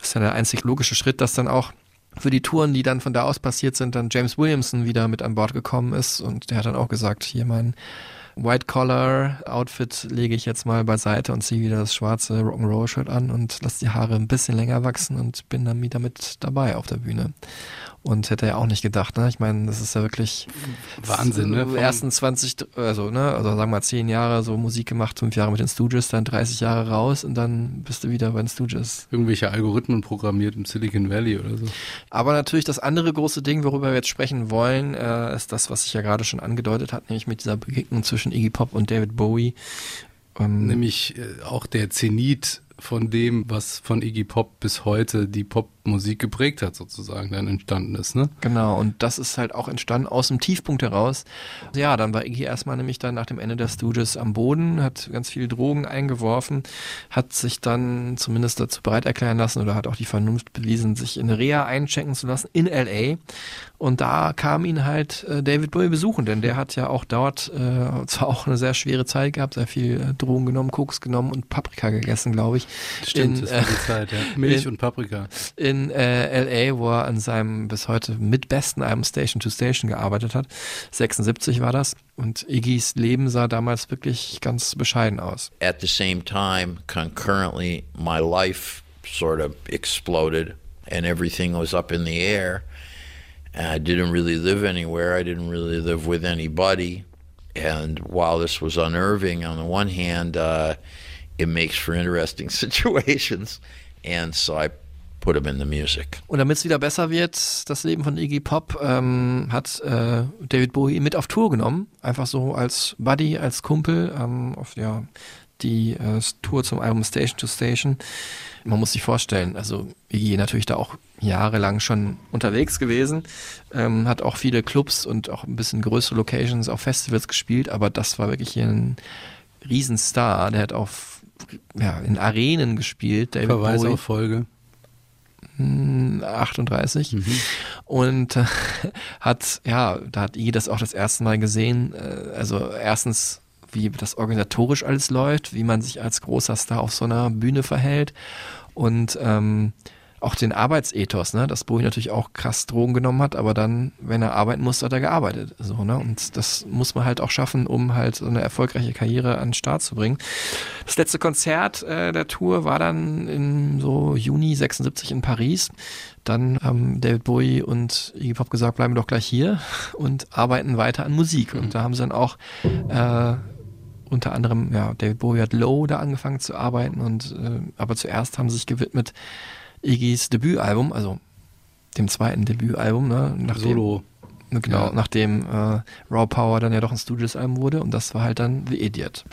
ist ja der einzig logische Schritt, dass dann auch für die Touren, die dann von da aus passiert sind, dann James Williamson wieder mit an Bord gekommen ist und der hat dann auch gesagt, hier mein White-Collar-Outfit lege ich jetzt mal beiseite und ziehe wieder das schwarze Rock'n'Roll-Shirt an und lasse die Haare ein bisschen länger wachsen und bin dann wieder mit dabei auf der Bühne. Und hätte ja auch nicht gedacht, ne? Ich meine, das ist ja wirklich Wahnsinn, ne? Die ersten 20, also, ne, also sagen wir mal 10 Jahre so Musik gemacht, 5 Jahre mit den Stooges, dann 30 Jahre raus und dann bist du wieder bei den Stooges. Irgendwelche Algorithmen programmiert im Silicon Valley oder so. Aber natürlich das andere große Ding, worüber wir jetzt sprechen wollen, äh, ist das, was ich ja gerade schon angedeutet hat, nämlich mit dieser Begegnung zwischen Iggy Pop und David Bowie. Ähm, nämlich äh, auch der Zenit von dem, was von Iggy Pop bis heute die Popmusik geprägt hat, sozusagen, dann entstanden ist, ne? Genau, und das ist halt auch entstanden aus dem Tiefpunkt heraus. Ja, dann war Iggy erstmal nämlich dann nach dem Ende der Stooges am Boden, hat ganz viele Drogen eingeworfen, hat sich dann zumindest dazu bereit erklären lassen oder hat auch die Vernunft bewiesen, sich in Reha einchecken zu lassen in L.A. Und da kam ihn halt äh, David Bowie besuchen, denn der hat ja auch dort äh, zwar auch eine sehr schwere Zeit gehabt, sehr viel äh, Drogen genommen, Koks genommen und Paprika gegessen, glaube ich. Stimmt, in, das war die Zeit, ja. Milch in, und Paprika. In äh, LA, wo er an seinem bis heute mit besten Album Station to Station gearbeitet hat. 76 war das. Und Iggys Leben sah damals wirklich ganz bescheiden aus. At the same time, concurrently, my life sort of exploded and everything was up in the air. I didn't really live anywhere. I didn't really live with anybody. And while this was unnerving on the one hand, uh, it makes for interesting situations. And so I put him in the music. Und damit es wieder besser wird, das Leben von Iggy Pop, ähm, hat äh, David Bowie mit auf Tour genommen. Einfach so als Buddy, als Kumpel ähm, auf ja, die äh, Tour zum Album Station to Station. Man muss sich vorstellen, also Iggy natürlich da auch jahrelang schon unterwegs gewesen, ähm, hat auch viele Clubs und auch ein bisschen größere Locations auf Festivals gespielt, aber das war wirklich hier ein Riesenstar. Der hat auf ja, in Arenen gespielt. David Verweis Bowie. auf Folge. 38 hm, mhm. und äh, hat ja da hat Iggy das auch das erste Mal gesehen. Äh, also erstens wie das organisatorisch alles läuft wie man sich als großer Star auf so einer Bühne verhält. Und ähm, auch den Arbeitsethos, ne, dass Bowie natürlich auch krass Drogen genommen hat, aber dann, wenn er arbeiten musste, hat er gearbeitet. So, ne? Und das muss man halt auch schaffen, um halt so eine erfolgreiche Karriere an den Start zu bringen. Das letzte Konzert äh, der Tour war dann in so Juni 76 in Paris. Dann haben David Bowie und Iggy Pop gesagt, bleiben wir doch gleich hier und arbeiten weiter an Musik. Und da haben sie dann auch äh, unter anderem, ja, David Bowie hat Low da angefangen zu arbeiten und äh, aber zuerst haben sie sich gewidmet Iggys Debütalbum, also dem zweiten Debütalbum, ne? Nachdem, Solo. Genau, ja. nachdem äh, Raw Power dann ja doch ein Studios-Album wurde und das war halt dann The Idiot.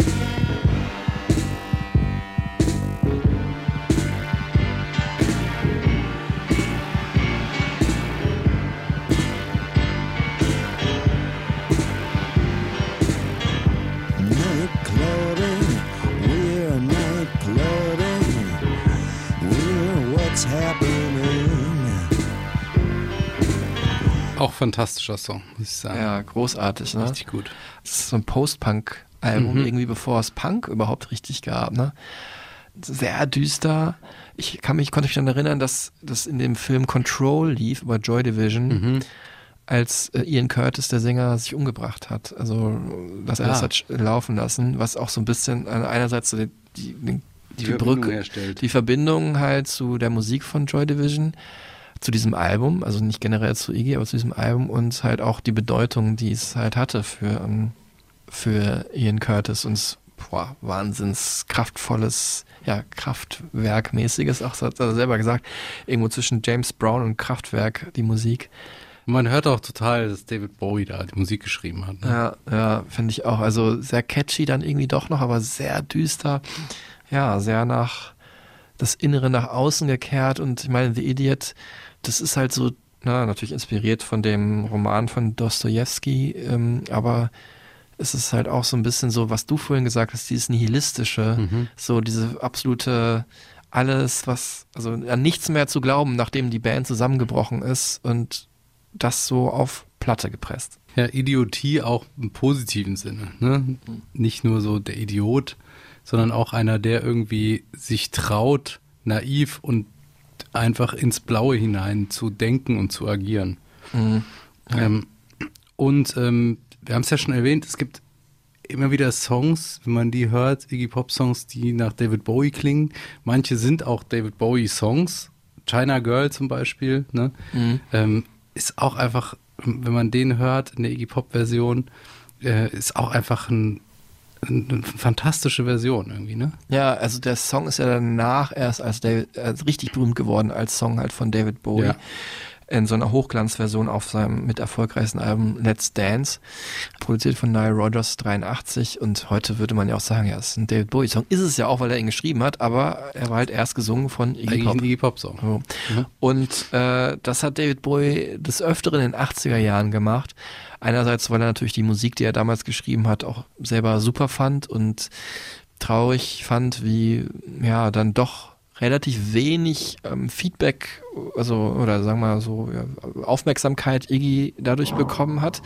Auch fantastischer Song, muss ich sagen. Ja, großartig, ne? Richtig gut. Das ist so ein Post-Punk-Album, mhm. irgendwie bevor es Punk überhaupt richtig gab, ne? Sehr düster. Ich kann mich, konnte mich dann erinnern, dass das in dem Film Control lief über Joy Division. Mhm als äh, Ian Curtis, der Sänger, sich umgebracht hat. Also, dass er ah. das hat laufen lassen, was auch so ein bisschen einerseits so die, die, die, die Brücke, herstellt. die Verbindung halt zu der Musik von Joy Division zu diesem Album, also nicht generell zu Iggy, aber zu diesem Album und halt auch die Bedeutung, die es halt hatte für, ähm, für Ian Curtis und boah, wahnsinns kraftvolles, ja, Kraftwerkmäßiges, auch hat er selber gesagt, irgendwo zwischen James Brown und Kraftwerk die Musik. Man hört auch total, dass David Bowie da die Musik geschrieben hat. Ne? Ja, ja, finde ich auch. Also sehr catchy dann irgendwie doch noch, aber sehr düster. Ja, sehr nach das Innere nach außen gekehrt und ich meine, The Idiot das ist halt so, na, natürlich inspiriert von dem Roman von Dostoevsky, ähm, aber es ist halt auch so ein bisschen so, was du vorhin gesagt hast, dieses nihilistische, mhm. so diese absolute alles, was, also an nichts mehr zu glauben, nachdem die Band zusammengebrochen ist und das so auf Platte gepresst. Ja, Idiotie auch im positiven Sinne. Ne? Mhm. Nicht nur so der Idiot, sondern auch einer, der irgendwie sich traut, naiv und einfach ins Blaue hinein zu denken und zu agieren. Mhm. Ähm, und ähm, wir haben es ja schon erwähnt, es gibt immer wieder Songs, wenn man die hört, Iggy Pop Songs, die nach David Bowie klingen. Manche sind auch David Bowie Songs. China Girl zum Beispiel, ne? Mhm. Ähm, ist auch einfach, wenn man den hört in der Iggy Pop Version, äh, ist auch einfach ein, ein, eine fantastische Version irgendwie, ne? Ja, also der Song ist ja danach erst als David, äh, richtig berühmt geworden als Song halt von David Bowie. Ja. In so einer Hochglanzversion auf seinem mit erfolgreichsten Album Let's Dance, produziert von Nile Rodgers 83 und heute würde man ja auch sagen, ja, es ist ein David Bowie Song. Ist es ja auch, weil er ihn geschrieben hat, aber er war halt erst gesungen von Iggy Pop. Iggy Pop Song. So. Mhm. Und äh, das hat David Bowie des Öfteren in den 80er Jahren gemacht. Einerseits, weil er natürlich die Musik, die er damals geschrieben hat, auch selber super fand und traurig fand, wie ja dann doch relativ wenig ähm, Feedback, also oder sagen wir mal so ja, Aufmerksamkeit Iggy dadurch bekommen hat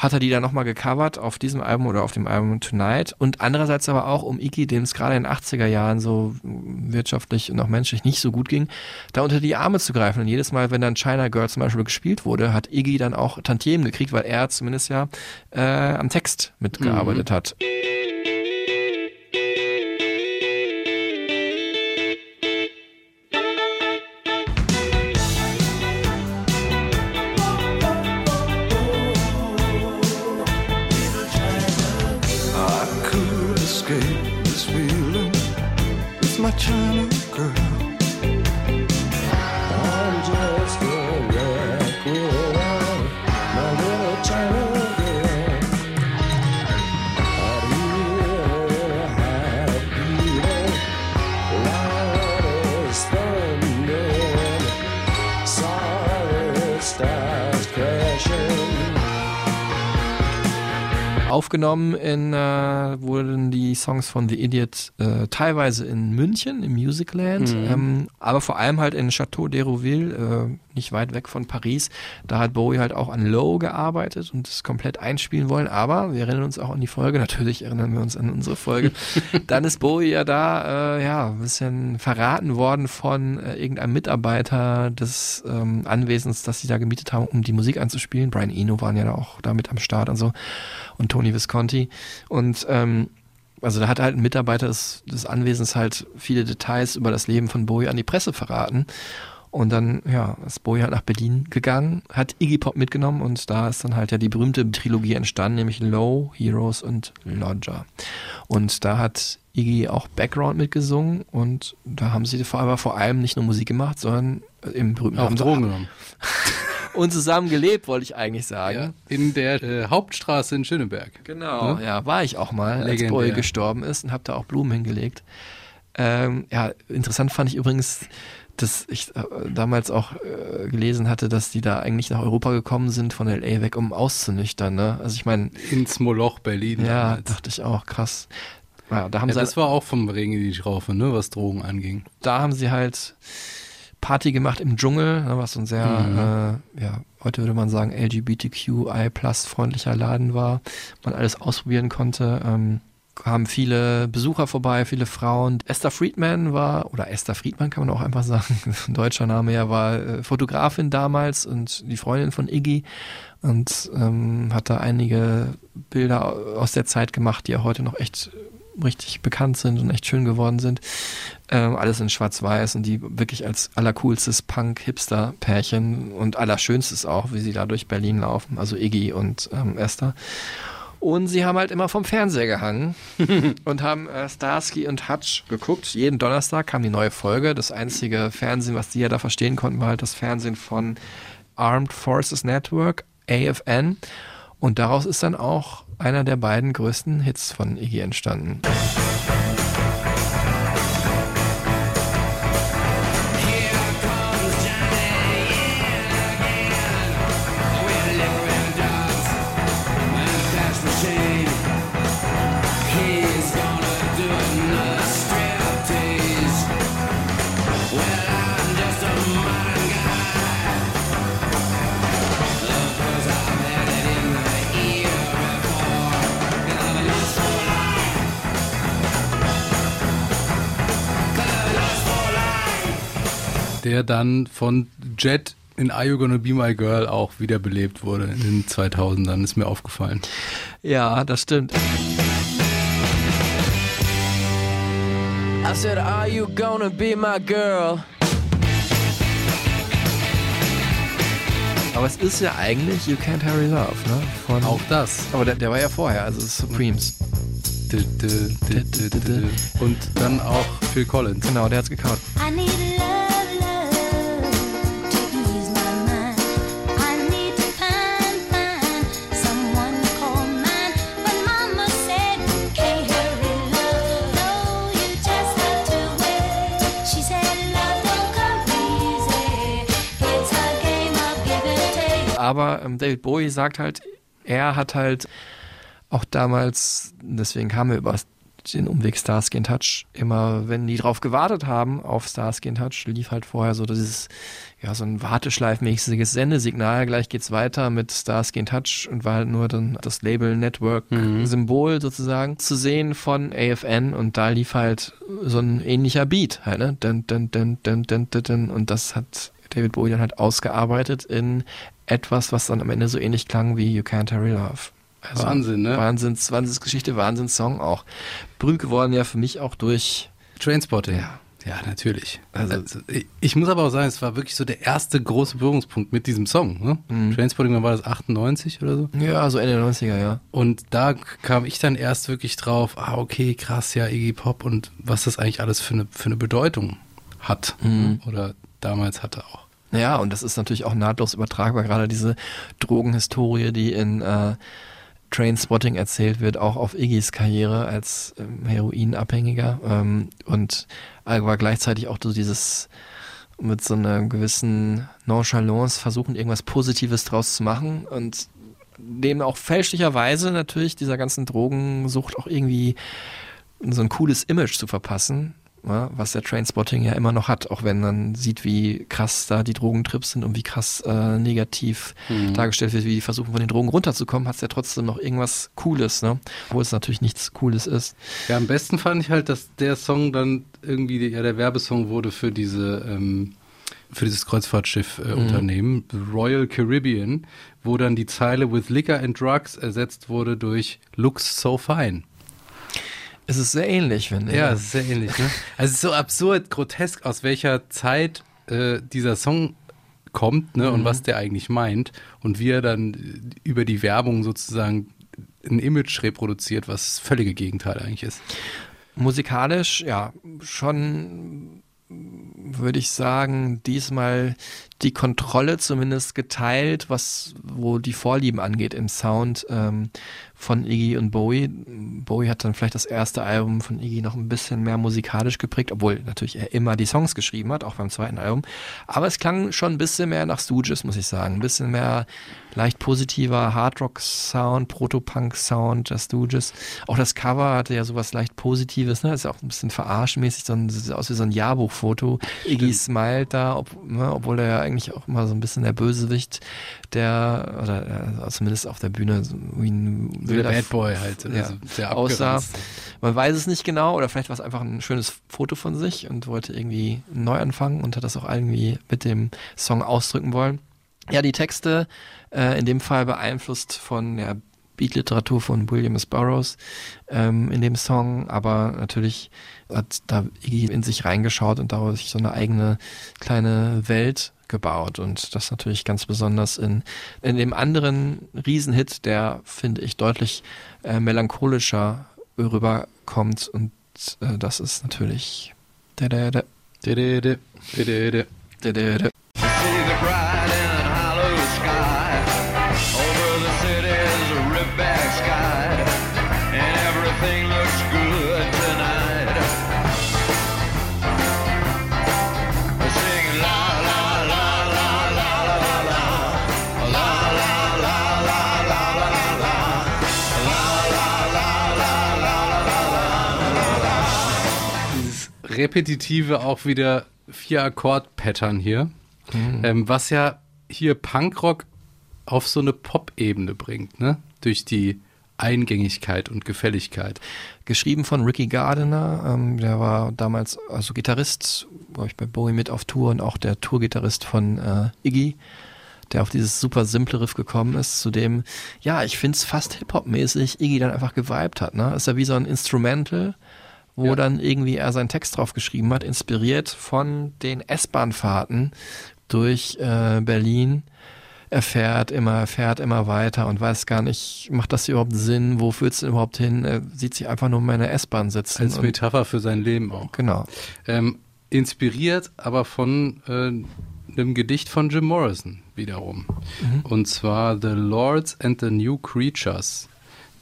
hat er die dann nochmal gecovert auf diesem Album oder auf dem Album Tonight. Und andererseits aber auch um Iggy, dem es gerade in den 80er Jahren so wirtschaftlich und auch menschlich nicht so gut ging, da unter die Arme zu greifen. Und jedes Mal, wenn dann China Girl zum Beispiel gespielt wurde, hat Iggy dann auch Tantiemen gekriegt, weil er zumindest ja äh, am Text mitgearbeitet hat. China girl. Aufgenommen in, äh, wurden die Songs von The Idiot äh, teilweise in München, im Musicland, Mhm. ähm, aber vor allem halt in Château d'Hérouville, äh, nicht weit weg von Paris. Da hat Bowie halt auch an Low gearbeitet und es komplett einspielen wollen, aber wir erinnern uns auch an die Folge, natürlich erinnern wir uns an unsere Folge. Dann ist Bowie ja da, äh, ja, ein bisschen verraten worden von äh, irgendeinem Mitarbeiter des ähm, Anwesens, das sie da gemietet haben, um die Musik anzuspielen. Brian Eno waren ja da auch damit am Start und so und Tony Visconti. Und ähm, also da hat halt ein Mitarbeiter des, des Anwesens halt viele Details über das Leben von Bowie an die Presse verraten. Und dann, ja, ist Bowie halt nach Berlin gegangen, hat Iggy Pop mitgenommen und da ist dann halt ja die berühmte Trilogie entstanden, nämlich Low, Heroes und Lodger. Und da hat Iggy auch Background mitgesungen und da haben sie vor, aber vor allem nicht nur Musik gemacht, sondern im berühmten Auch Drogen genommen. und zusammen gelebt, wollte ich eigentlich sagen. Ja, in der äh, Hauptstraße in Schöneberg. Genau, Ne? ja, war ich auch mal, als Legendär. Bowie gestorben ist und habe da auch Blumen hingelegt. Ähm, ja, interessant fand ich übrigens, dass ich äh, damals auch äh, gelesen hatte, dass die da eigentlich nach Europa gekommen sind von LA weg, um auszunüchtern. Ne? Also ich meine, Ins Moloch Berlin. ja, damals. dachte ich auch, krass. Ja, da haben Ja, sie das war auch vom Regen in die Traufe, ne, was Drogen anging. da haben sie halt Party gemacht im Dschungel, ne, was so ein sehr, Mhm. äh, ja, heute würde man sagen, LGBTQI plus freundlicher Laden war, man alles ausprobieren konnte. Ähm, kamen viele Besucher vorbei, viele Frauen. Esther Friedman war, oder Esther Friedman kann man auch einfach sagen, ein deutscher Name ja, war äh, Fotografin damals und die Freundin von Iggy und ähm, hat da einige Bilder aus der Zeit gemacht, die ja heute noch echt richtig bekannt sind und echt schön geworden sind. Ähm, alles in Schwarz-Weiß und die wirklich als allercoolstes Punk-Hipster-Pärchen und allerschönstes auch, wie sie da durch Berlin laufen, also Iggy und ähm, Esther. Und sie haben halt immer vom Fernseher gehangen und haben äh, Starsky und Hutch geguckt. Jeden Donnerstag kam die neue Folge. Das einzige Fernsehen, was die ja da verstehen konnten, war halt das Fernsehen von Armed Forces Network, AFN. Und daraus ist dann auch einer der beiden größten Hits von Iggy entstanden. Der dann von Jet in Are You Gonna Be My Girl auch wiederbelebt wurde in den 2000ern, ist mir aufgefallen. Ja, das stimmt. I said, Are you gonna be my girl? Aber es ist ja eigentlich You Can't Hurry Love, ne? Von, Auch das. aber der, der war ja vorher, also Supremes. Und dann auch Phil Collins. Genau, der hat's gekaut. I need Aber ähm, David Bowie sagt halt, er hat halt auch damals, deswegen kam er über den Umweg Starsky in Touch, immer, wenn die drauf gewartet haben auf Starsky in Touch, lief halt vorher so dieses, ja, so ein warteschleifmäßiges Sendesignal, gleich geht's weiter mit Starsky in Touch und war halt nur dann das Label Network Symbol sozusagen zu sehen von AFN und da lief halt so ein ähnlicher Beat halt, ne? Dun, dun, dun, dun, dun, dun, dun. Und das hat David Bowie dann halt ausgearbeitet in etwas, was dann am Ende so ähnlich klang wie You Can't Hurry Love. Also Wahnsinn, ne? Wahnsinns, Wahnsinnsgeschichte, Wahnsinnssong auch. Berühmt geworden ja für mich auch durch, Trainspotting. Ja. Ja, natürlich. Also, ich, ich muss aber auch sagen, es war wirklich so der erste große Berührungspunkt mit diesem Song. Ne? Mhm. Trainspotting, wann war das 98 oder so? ja, so Ende der 90er, ja. Und da kam ich dann erst wirklich drauf, ah, okay, krass, ja, Iggy Pop und was das eigentlich alles für eine, für eine Bedeutung hat. Mhm. Oder damals hatte auch. Ja, und das ist natürlich auch nahtlos übertragbar, gerade diese Drogenhistorie, die in äh, Trainspotting erzählt wird, auch auf Iggys Karriere als ähm, Heroinabhängiger. Ähm, und aber gleichzeitig auch so dieses mit so einer gewissen Nonchalance versuchen, irgendwas Positives draus zu machen und dem auch fälschlicherweise natürlich dieser ganzen Drogensucht auch irgendwie so ein cooles Image zu verpassen, ja, was der Trainspotting ja immer noch hat, auch wenn man sieht, wie krass da die Drogentrips sind und wie krass äh, negativ dargestellt wird, wie die versuchen von den Drogen runterzukommen, hat es ja trotzdem noch irgendwas Cooles, ne? Wo es natürlich nichts Cooles ist. Ja, am besten fand ich halt, dass der Song dann irgendwie ja der Werbesong wurde für diese ähm, für dieses Kreuzfahrtschiff-Unternehmen, Royal Caribbean, wo dann die Zeile With Liquor and Drugs ersetzt wurde durch Looks so fine. Es ist sehr ähnlich, finde ich. Ja, es ist sehr ähnlich. Ne? Also es ist so absurd, grotesk, aus welcher Zeit äh, dieser Song kommt ne, und was der eigentlich meint und wie er dann äh, über die Werbung sozusagen ein Image reproduziert, was das völlige Gegenteil eigentlich ist. Musikalisch, ja, schon würde ich sagen, diesmal die Kontrolle zumindest geteilt, was wo die Vorlieben angeht im Sound ähm, von Iggy und Bowie. Bowie hat dann vielleicht das erste Album von Iggy noch ein bisschen mehr musikalisch geprägt, obwohl natürlich er immer die Songs geschrieben hat, auch beim zweiten Album. Aber es klang schon ein bisschen mehr nach Stooges, muss ich sagen. Ein bisschen mehr leicht positiver Hardrock-Sound, Proto-Punk-Sound der Stooges. Auch das Cover hatte ja sowas leicht Positives, ne? Ist ja auch ein bisschen verarschmäßig, so ein, sieht aus wie so ein Jahrbuchfoto. Iggy smilet da, ob, ne, obwohl er ja eigentlich auch immer so ein bisschen der Bösewicht, der, oder äh, zumindest auf der Bühne so wie ein wilder Bad Boy halt. ja, also sehr aussah. Man weiß es nicht genau, oder vielleicht war es einfach ein schönes Foto von sich und wollte irgendwie neu anfangen und hat das auch irgendwie mit dem Song ausdrücken wollen. Ja, die Texte, äh, in dem Fall beeinflusst von der Beatliteratur von William S. Burroughs ähm, in dem Song, aber natürlich hat da Iggy in sich reingeschaut und daraus sich so eine eigene kleine Welt gebaut. Und das natürlich ganz besonders in, in dem anderen Riesenhit, der finde ich deutlich äh, melancholischer rüberkommt. Und äh, das ist natürlich der der der repetitive auch wieder vier Akkord-Pattern hier, ähm, was ja hier Punkrock auf so eine Pop-Ebene bringt, ne? Durch die Eingängigkeit und Gefälligkeit. Geschrieben von Ricky Gardiner, ähm, der war damals also Gitarrist, glaube ich, bei Bowie mit auf Tour und auch der Tourgitarrist von äh, Iggy, der auf dieses super simple Riff gekommen ist, zu dem, ja, ich finde es fast Hip-Hop-mäßig Iggy dann einfach geweibt hat. Ne? Ist ja wie so ein Instrumental, wo Ja. dann irgendwie er seinen Text drauf geschrieben hat, inspiriert von den S-Bahn-Fahrten durch äh, Berlin. Er fährt immer, er fährt immer weiter und weiß gar nicht, macht das überhaupt Sinn? Wo führt es denn überhaupt hin? Er sieht sich einfach nur in meiner S-Bahn sitzen. Als Metapher für sein Leben auch. Genau. Ähm, inspiriert aber von äh, einem Gedicht von Jim Morrison wiederum. Mhm. Und zwar The Lords and the New Creatures.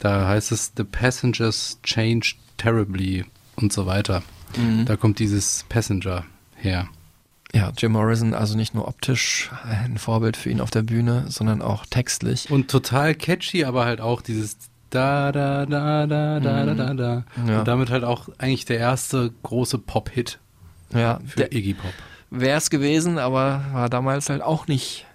Da heißt es The Passengers Changed Terribly und so weiter. Mhm. Da kommt dieses Passenger her. Ja, Jim Morrison also nicht nur optisch ein Vorbild für ihn auf der Bühne, sondern auch textlich. Und total catchy, aber halt auch dieses da da da da da mhm. da da. Ja. Und damit halt auch eigentlich der erste große Pop-Hit ja, für der, Iggy Pop. Wäre es gewesen, aber war damals halt auch nicht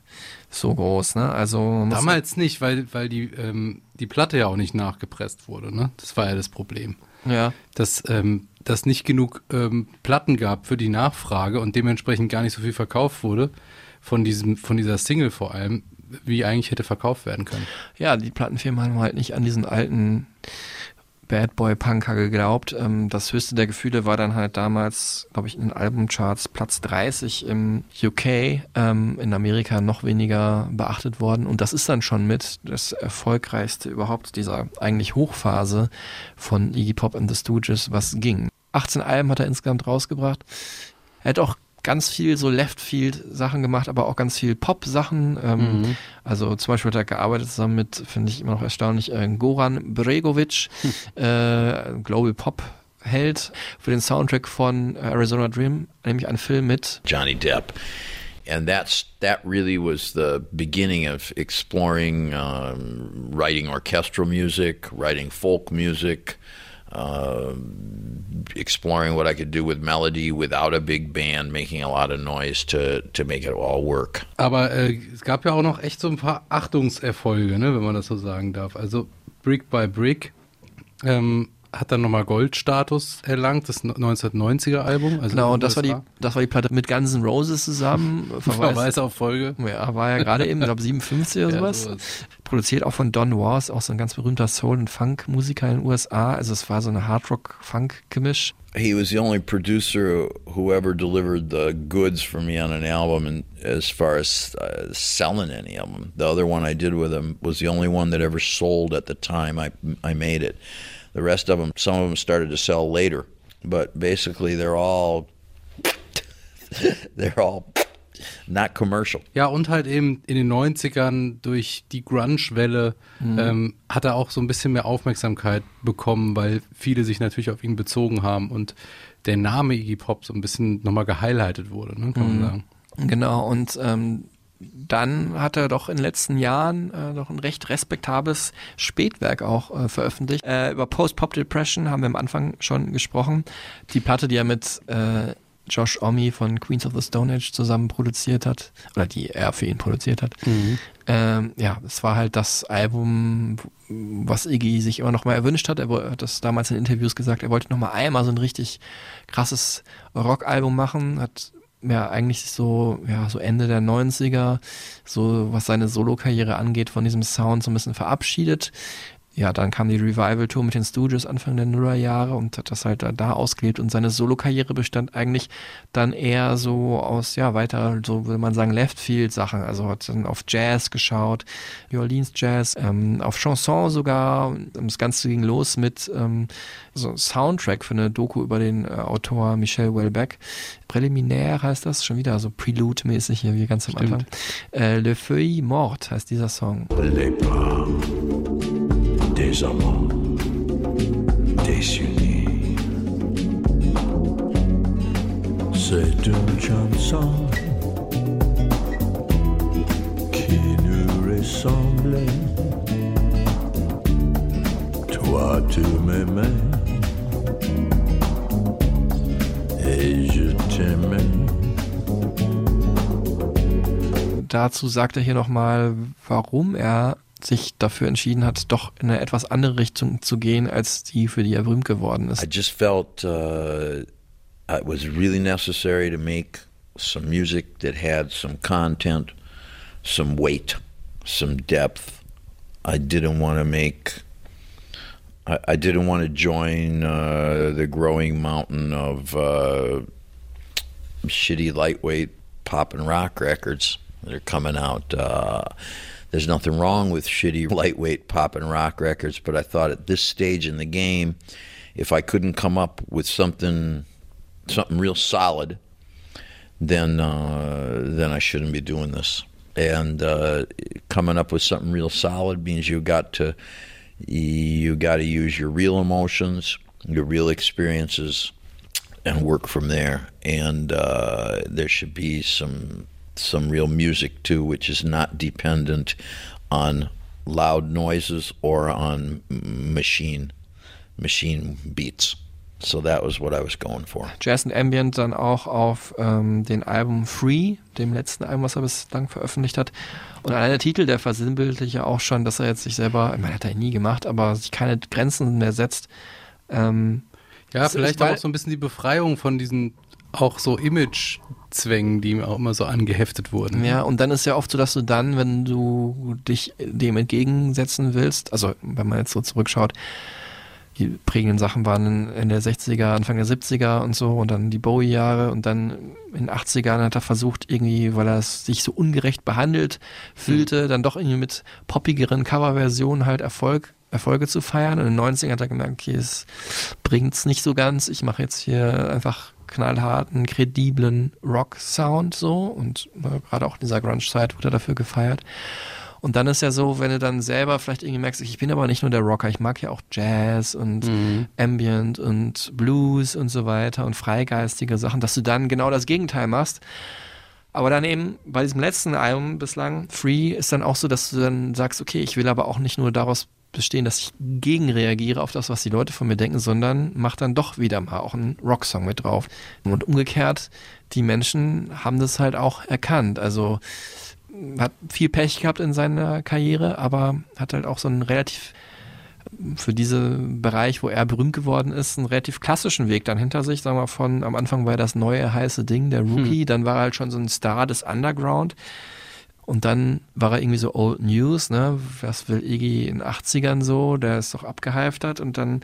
so groß, ne? Also damals nicht, weil weil die ähm, die Platte ja auch nicht nachgepresst wurde, ne? Das war ja das Problem. Ja. Dass ähm, dass nicht genug ähm, Platten gab für die Nachfrage und dementsprechend gar nicht so viel verkauft wurde von diesem von dieser Single vor allem, wie eigentlich hätte verkauft werden können. Ja, die Plattenfirmen haben halt nicht an diesen alten Bad Boy Punker geglaubt. Ähm, das höchste der Gefühle war dann halt damals, glaube ich, in den Albumcharts Platz 30 im UK, ähm, in Amerika noch weniger beachtet worden. Und das ist dann schon mit das erfolgreichste überhaupt dieser eigentlich Hochphase von Iggy Pop and the Stooges, was ging. 18 Alben hat er insgesamt rausgebracht. Er hat auch ganz viel so Left-Field-Sachen gemacht, aber auch ganz viel Pop-Sachen. Ähm, Mhm. Also zum Beispiel hat er gearbeitet zusammen mit, finde ich immer noch erstaunlich, äh, Goran Bregovic, äh, Global Pop-Held, für den Soundtrack von Arizona Dream, nämlich einen Film mit Johnny Depp. And that's that really was the beginning of exploring um, writing orchestral music, writing folk music, um exploring what I could do with melody without a big band, making a lot of noise to to make it all work. Aber äh, es gab ja auch noch echt so ein paar Achtungserfolge, ne, wenn man das so sagen darf. Also Brick by Brick ähm, hat dann nochmal Goldstatus erlangt, das 1990er Album. Also genau, das war die, das war die Platte mit Guns N' Roses zusammen. Verweis auf Folge. Ja, war ja gerade eben, ich glaube 57 oder Ja, sowas. sowas. Produziert auch von Don Was, auch so ein ganz berühmter Soul- und Funk-Musiker in den USA. Also es war so eine Hardrock-Funk-Gemisch. He was the only producer who ever delivered the goods for me on an album, and as far as uh, selling any of them, the other one I did with him was the only one that ever sold at the time I I made it. The rest of them, some of them started to sell later, but basically they're all they're all not commercial. Ja, und halt eben in den 90ern durch die Grunge-Welle Mhm. ähm, hat er auch so ein bisschen mehr Aufmerksamkeit bekommen, weil viele sich natürlich auf ihn bezogen haben und der Name Iggy Pop so ein bisschen nochmal gehighlightet wurde, ne, kann man Mhm. sagen. Genau, und ähm, dann hat er doch in den letzten Jahren äh, noch ein recht respektables Spätwerk auch äh, veröffentlicht. Äh, über Post-Pop-Depression haben wir am Anfang schon gesprochen. Die Platte, die er mit äh, Josh Omi von Queens of the Stone Age zusammen produziert hat, oder die er für ihn produziert hat. Ähm, ja, es war halt das Album, was Iggy sich immer noch mal erwünscht hat. Er hat das damals in Interviews gesagt, er wollte noch mal einmal so ein richtig krasses Rockalbum machen, hat ja eigentlich so, ja, so Ende der 90er, so was seine Solokarriere angeht, von diesem Sound so ein bisschen verabschiedet. Ja, dann kam die Revival-Tour mit den Studios Anfang der Nullerjahre und hat das halt da, da ausgelebt und seine Solokarriere bestand eigentlich dann eher so aus, ja, weiter, so würde man sagen, Left-Field-Sachen. Also hat dann auf Jazz geschaut, New Orleans Jazz, ähm, auf Chanson sogar. Das Ganze ging los mit ähm, so einem Soundtrack für eine Doku über den äh, Autor Michel Houellebecq. Präliminär heißt das, schon wieder so Prelude-mäßig hier wie ganz am Stimmt. Anfang. Äh, Le Feuille Morte heißt dieser Song. Les bras des amants désunis. C'est une chanson qui nous ressemblait. Toi, tu m'aimais dazu sagt er hier nochmal, warum er sich dafür entschieden hat, doch in eine etwas andere Richtung zu gehen, als die, für die er berühmt geworden ist. I just felt uh, it was really necessary to make some music that had some content, some weight, some depth. I didn't want to make. I, I didn't want to join uh, the growing mountain of uh, shitty lightweight pop and rock records that are coming out. Uh, there's nothing wrong with shitty lightweight pop and rock records, but I thought at this stage in the game, if I couldn't come up with something something real solid, then uh, then I shouldn't be doing this. And uh, coming up with something real solid means you got to you got to use your real emotions, your real experiences, and work from there. And uh, there should be some some real music too, which is not dependent on loud noises or on machine machine beats. So that was what I was going for. Jazz and Ambient dann auch auf ähm, den Album Free, dem letzten Album, was er bislang veröffentlicht hat. Und allein der Titel, der versinnbildlicht ja auch schon, dass er jetzt sich selber, ich meine, hat er nie gemacht, aber sich keine Grenzen mehr setzt. Ähm, Ja, vielleicht ist, weil- auch so ein bisschen die Befreiung von diesen auch so Image-Zwängen, die ihm auch immer so angeheftet wurden. Ja, und dann ist ja oft so, dass du dann, wenn du dich dem entgegensetzen willst, also wenn man jetzt so zurückschaut, die prägenden Sachen waren in der 60er, Anfang der 70er und so und dann die Bowie-Jahre und dann in den 80ern hat er versucht irgendwie, weil er sich so ungerecht behandelt fühlte, dann doch irgendwie mit poppigeren Coverversionen halt Erfolg Erfolge zu feiern. Und in den 90ern hat er gemerkt, okay, es bringt's nicht so ganz. Ich mache jetzt hier einfach knallharten, krediblen Rock-Sound so und äh, gerade auch in dieser Grunge-Zeit wurde er dafür gefeiert. Und dann ist ja so, wenn du dann selber vielleicht irgendwie merkst, ich bin aber nicht nur der Rocker, ich mag ja auch Jazz und Ambient und Blues und so weiter und freigeistige Sachen, dass du dann genau das Gegenteil machst. Aber dann eben bei diesem letzten Album bislang, Free, ist dann auch so, dass du dann sagst, okay, ich will aber auch nicht nur daraus bestehen, dass ich gegenreagiere auf das, was die Leute von mir denken, sondern mach dann doch wieder mal auch einen Rocksong mit drauf. Und umgekehrt, die Menschen haben das halt auch erkannt. Also hat viel Pech gehabt in seiner Karriere, aber hat halt auch so einen relativ für diesen Bereich, wo er berühmt geworden ist, einen relativ klassischen Weg dann hinter sich. Sagen wir von, am Anfang war er das neue heiße Ding, der Rookie, dann war er halt schon so ein Star des Underground. Und dann war er irgendwie so Old News, ne? Was will Iggy in den 80ern so? Der ist doch abgehalftert und dann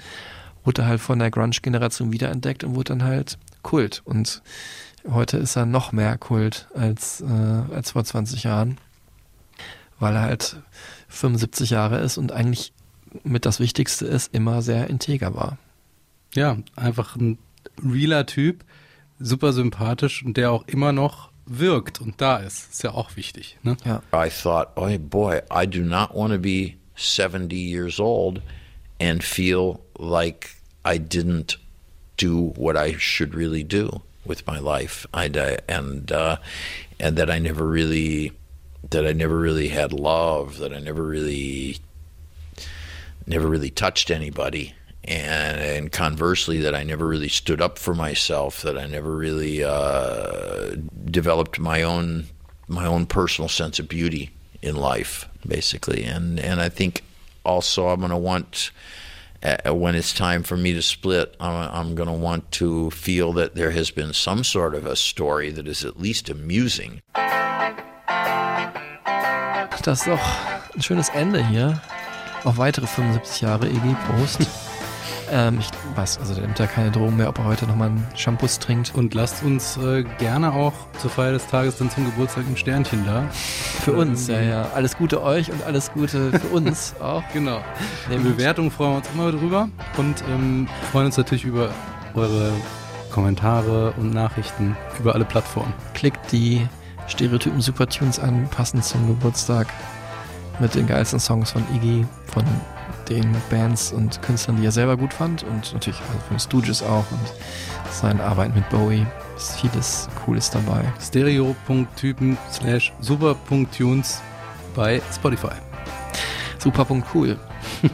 wurde er halt von der Grunge-Generation wiederentdeckt und wurde dann halt Kult. Und heute ist er noch mehr Kult als, äh, als vor 20 Jahren, weil er halt 75 Jahre ist und eigentlich mit das Wichtigste ist, immer sehr integer war. Ja, einfach ein realer Typ, super sympathisch und der auch immer noch wirkt und da ist. Ist ja auch wichtig. Ne? Ja. I thought, oh boy, I do not want to be 70 years old and feel like I didn't do what I should really do with my life. I and uh, and that I never really that I never really had love, that I never really never really touched anybody. And, and conversely, that I never really stood up for myself, that I never really uh, developed my own my own personal sense of beauty in life, basically. And and I think also I'm going to want uh, when it's time for me to split, I'm, I'm going to want to feel that there has been some sort of a story that is at least amusing. Das ist doch ein schönes Ende hier. Auf weitere 75 Jahre Iggy Prost. ähm, ich weiß, also der nimmt ja keine Drogen mehr, ob er heute nochmal einen Shampoos trinkt. Und lasst uns äh, gerne auch zur Feier des Tages dann zum Geburtstag ein Sternchen da. Für uns, ja, ja. Alles Gute euch und alles Gute für uns auch. Genau. Nämlich- Bewertung freuen wir uns immer drüber und ähm, freuen uns natürlich über eure Kommentare und Nachrichten über alle Plattformen. Klickt die Stereotypen Supertunes an, passend zum Geburtstag mit den geilsten Songs von Iggy, von den Bands und Künstlern, die er selber gut fand und natürlich also von Stooges auch und seinen Arbeiten mit Bowie. Ist vieles Cooles dabei. Stereo.typen slash super.tunes bei Spotify. Super.cool.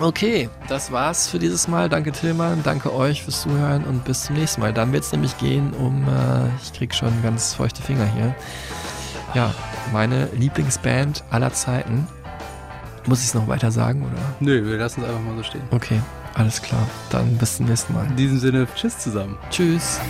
Okay, das war's für dieses Mal. Danke Tillmann, danke euch fürs Zuhören und bis zum nächsten Mal. Dann wird's nämlich gehen um, äh, ich krieg schon ganz feuchte Finger hier. Ja, meine Lieblingsband aller Zeiten. Muss ich es noch weiter sagen, oder? Nö, wir lassen es einfach mal so stehen. Okay, alles klar. Dann bis zum nächsten Mal. In diesem Sinne, tschüss zusammen. Tschüss.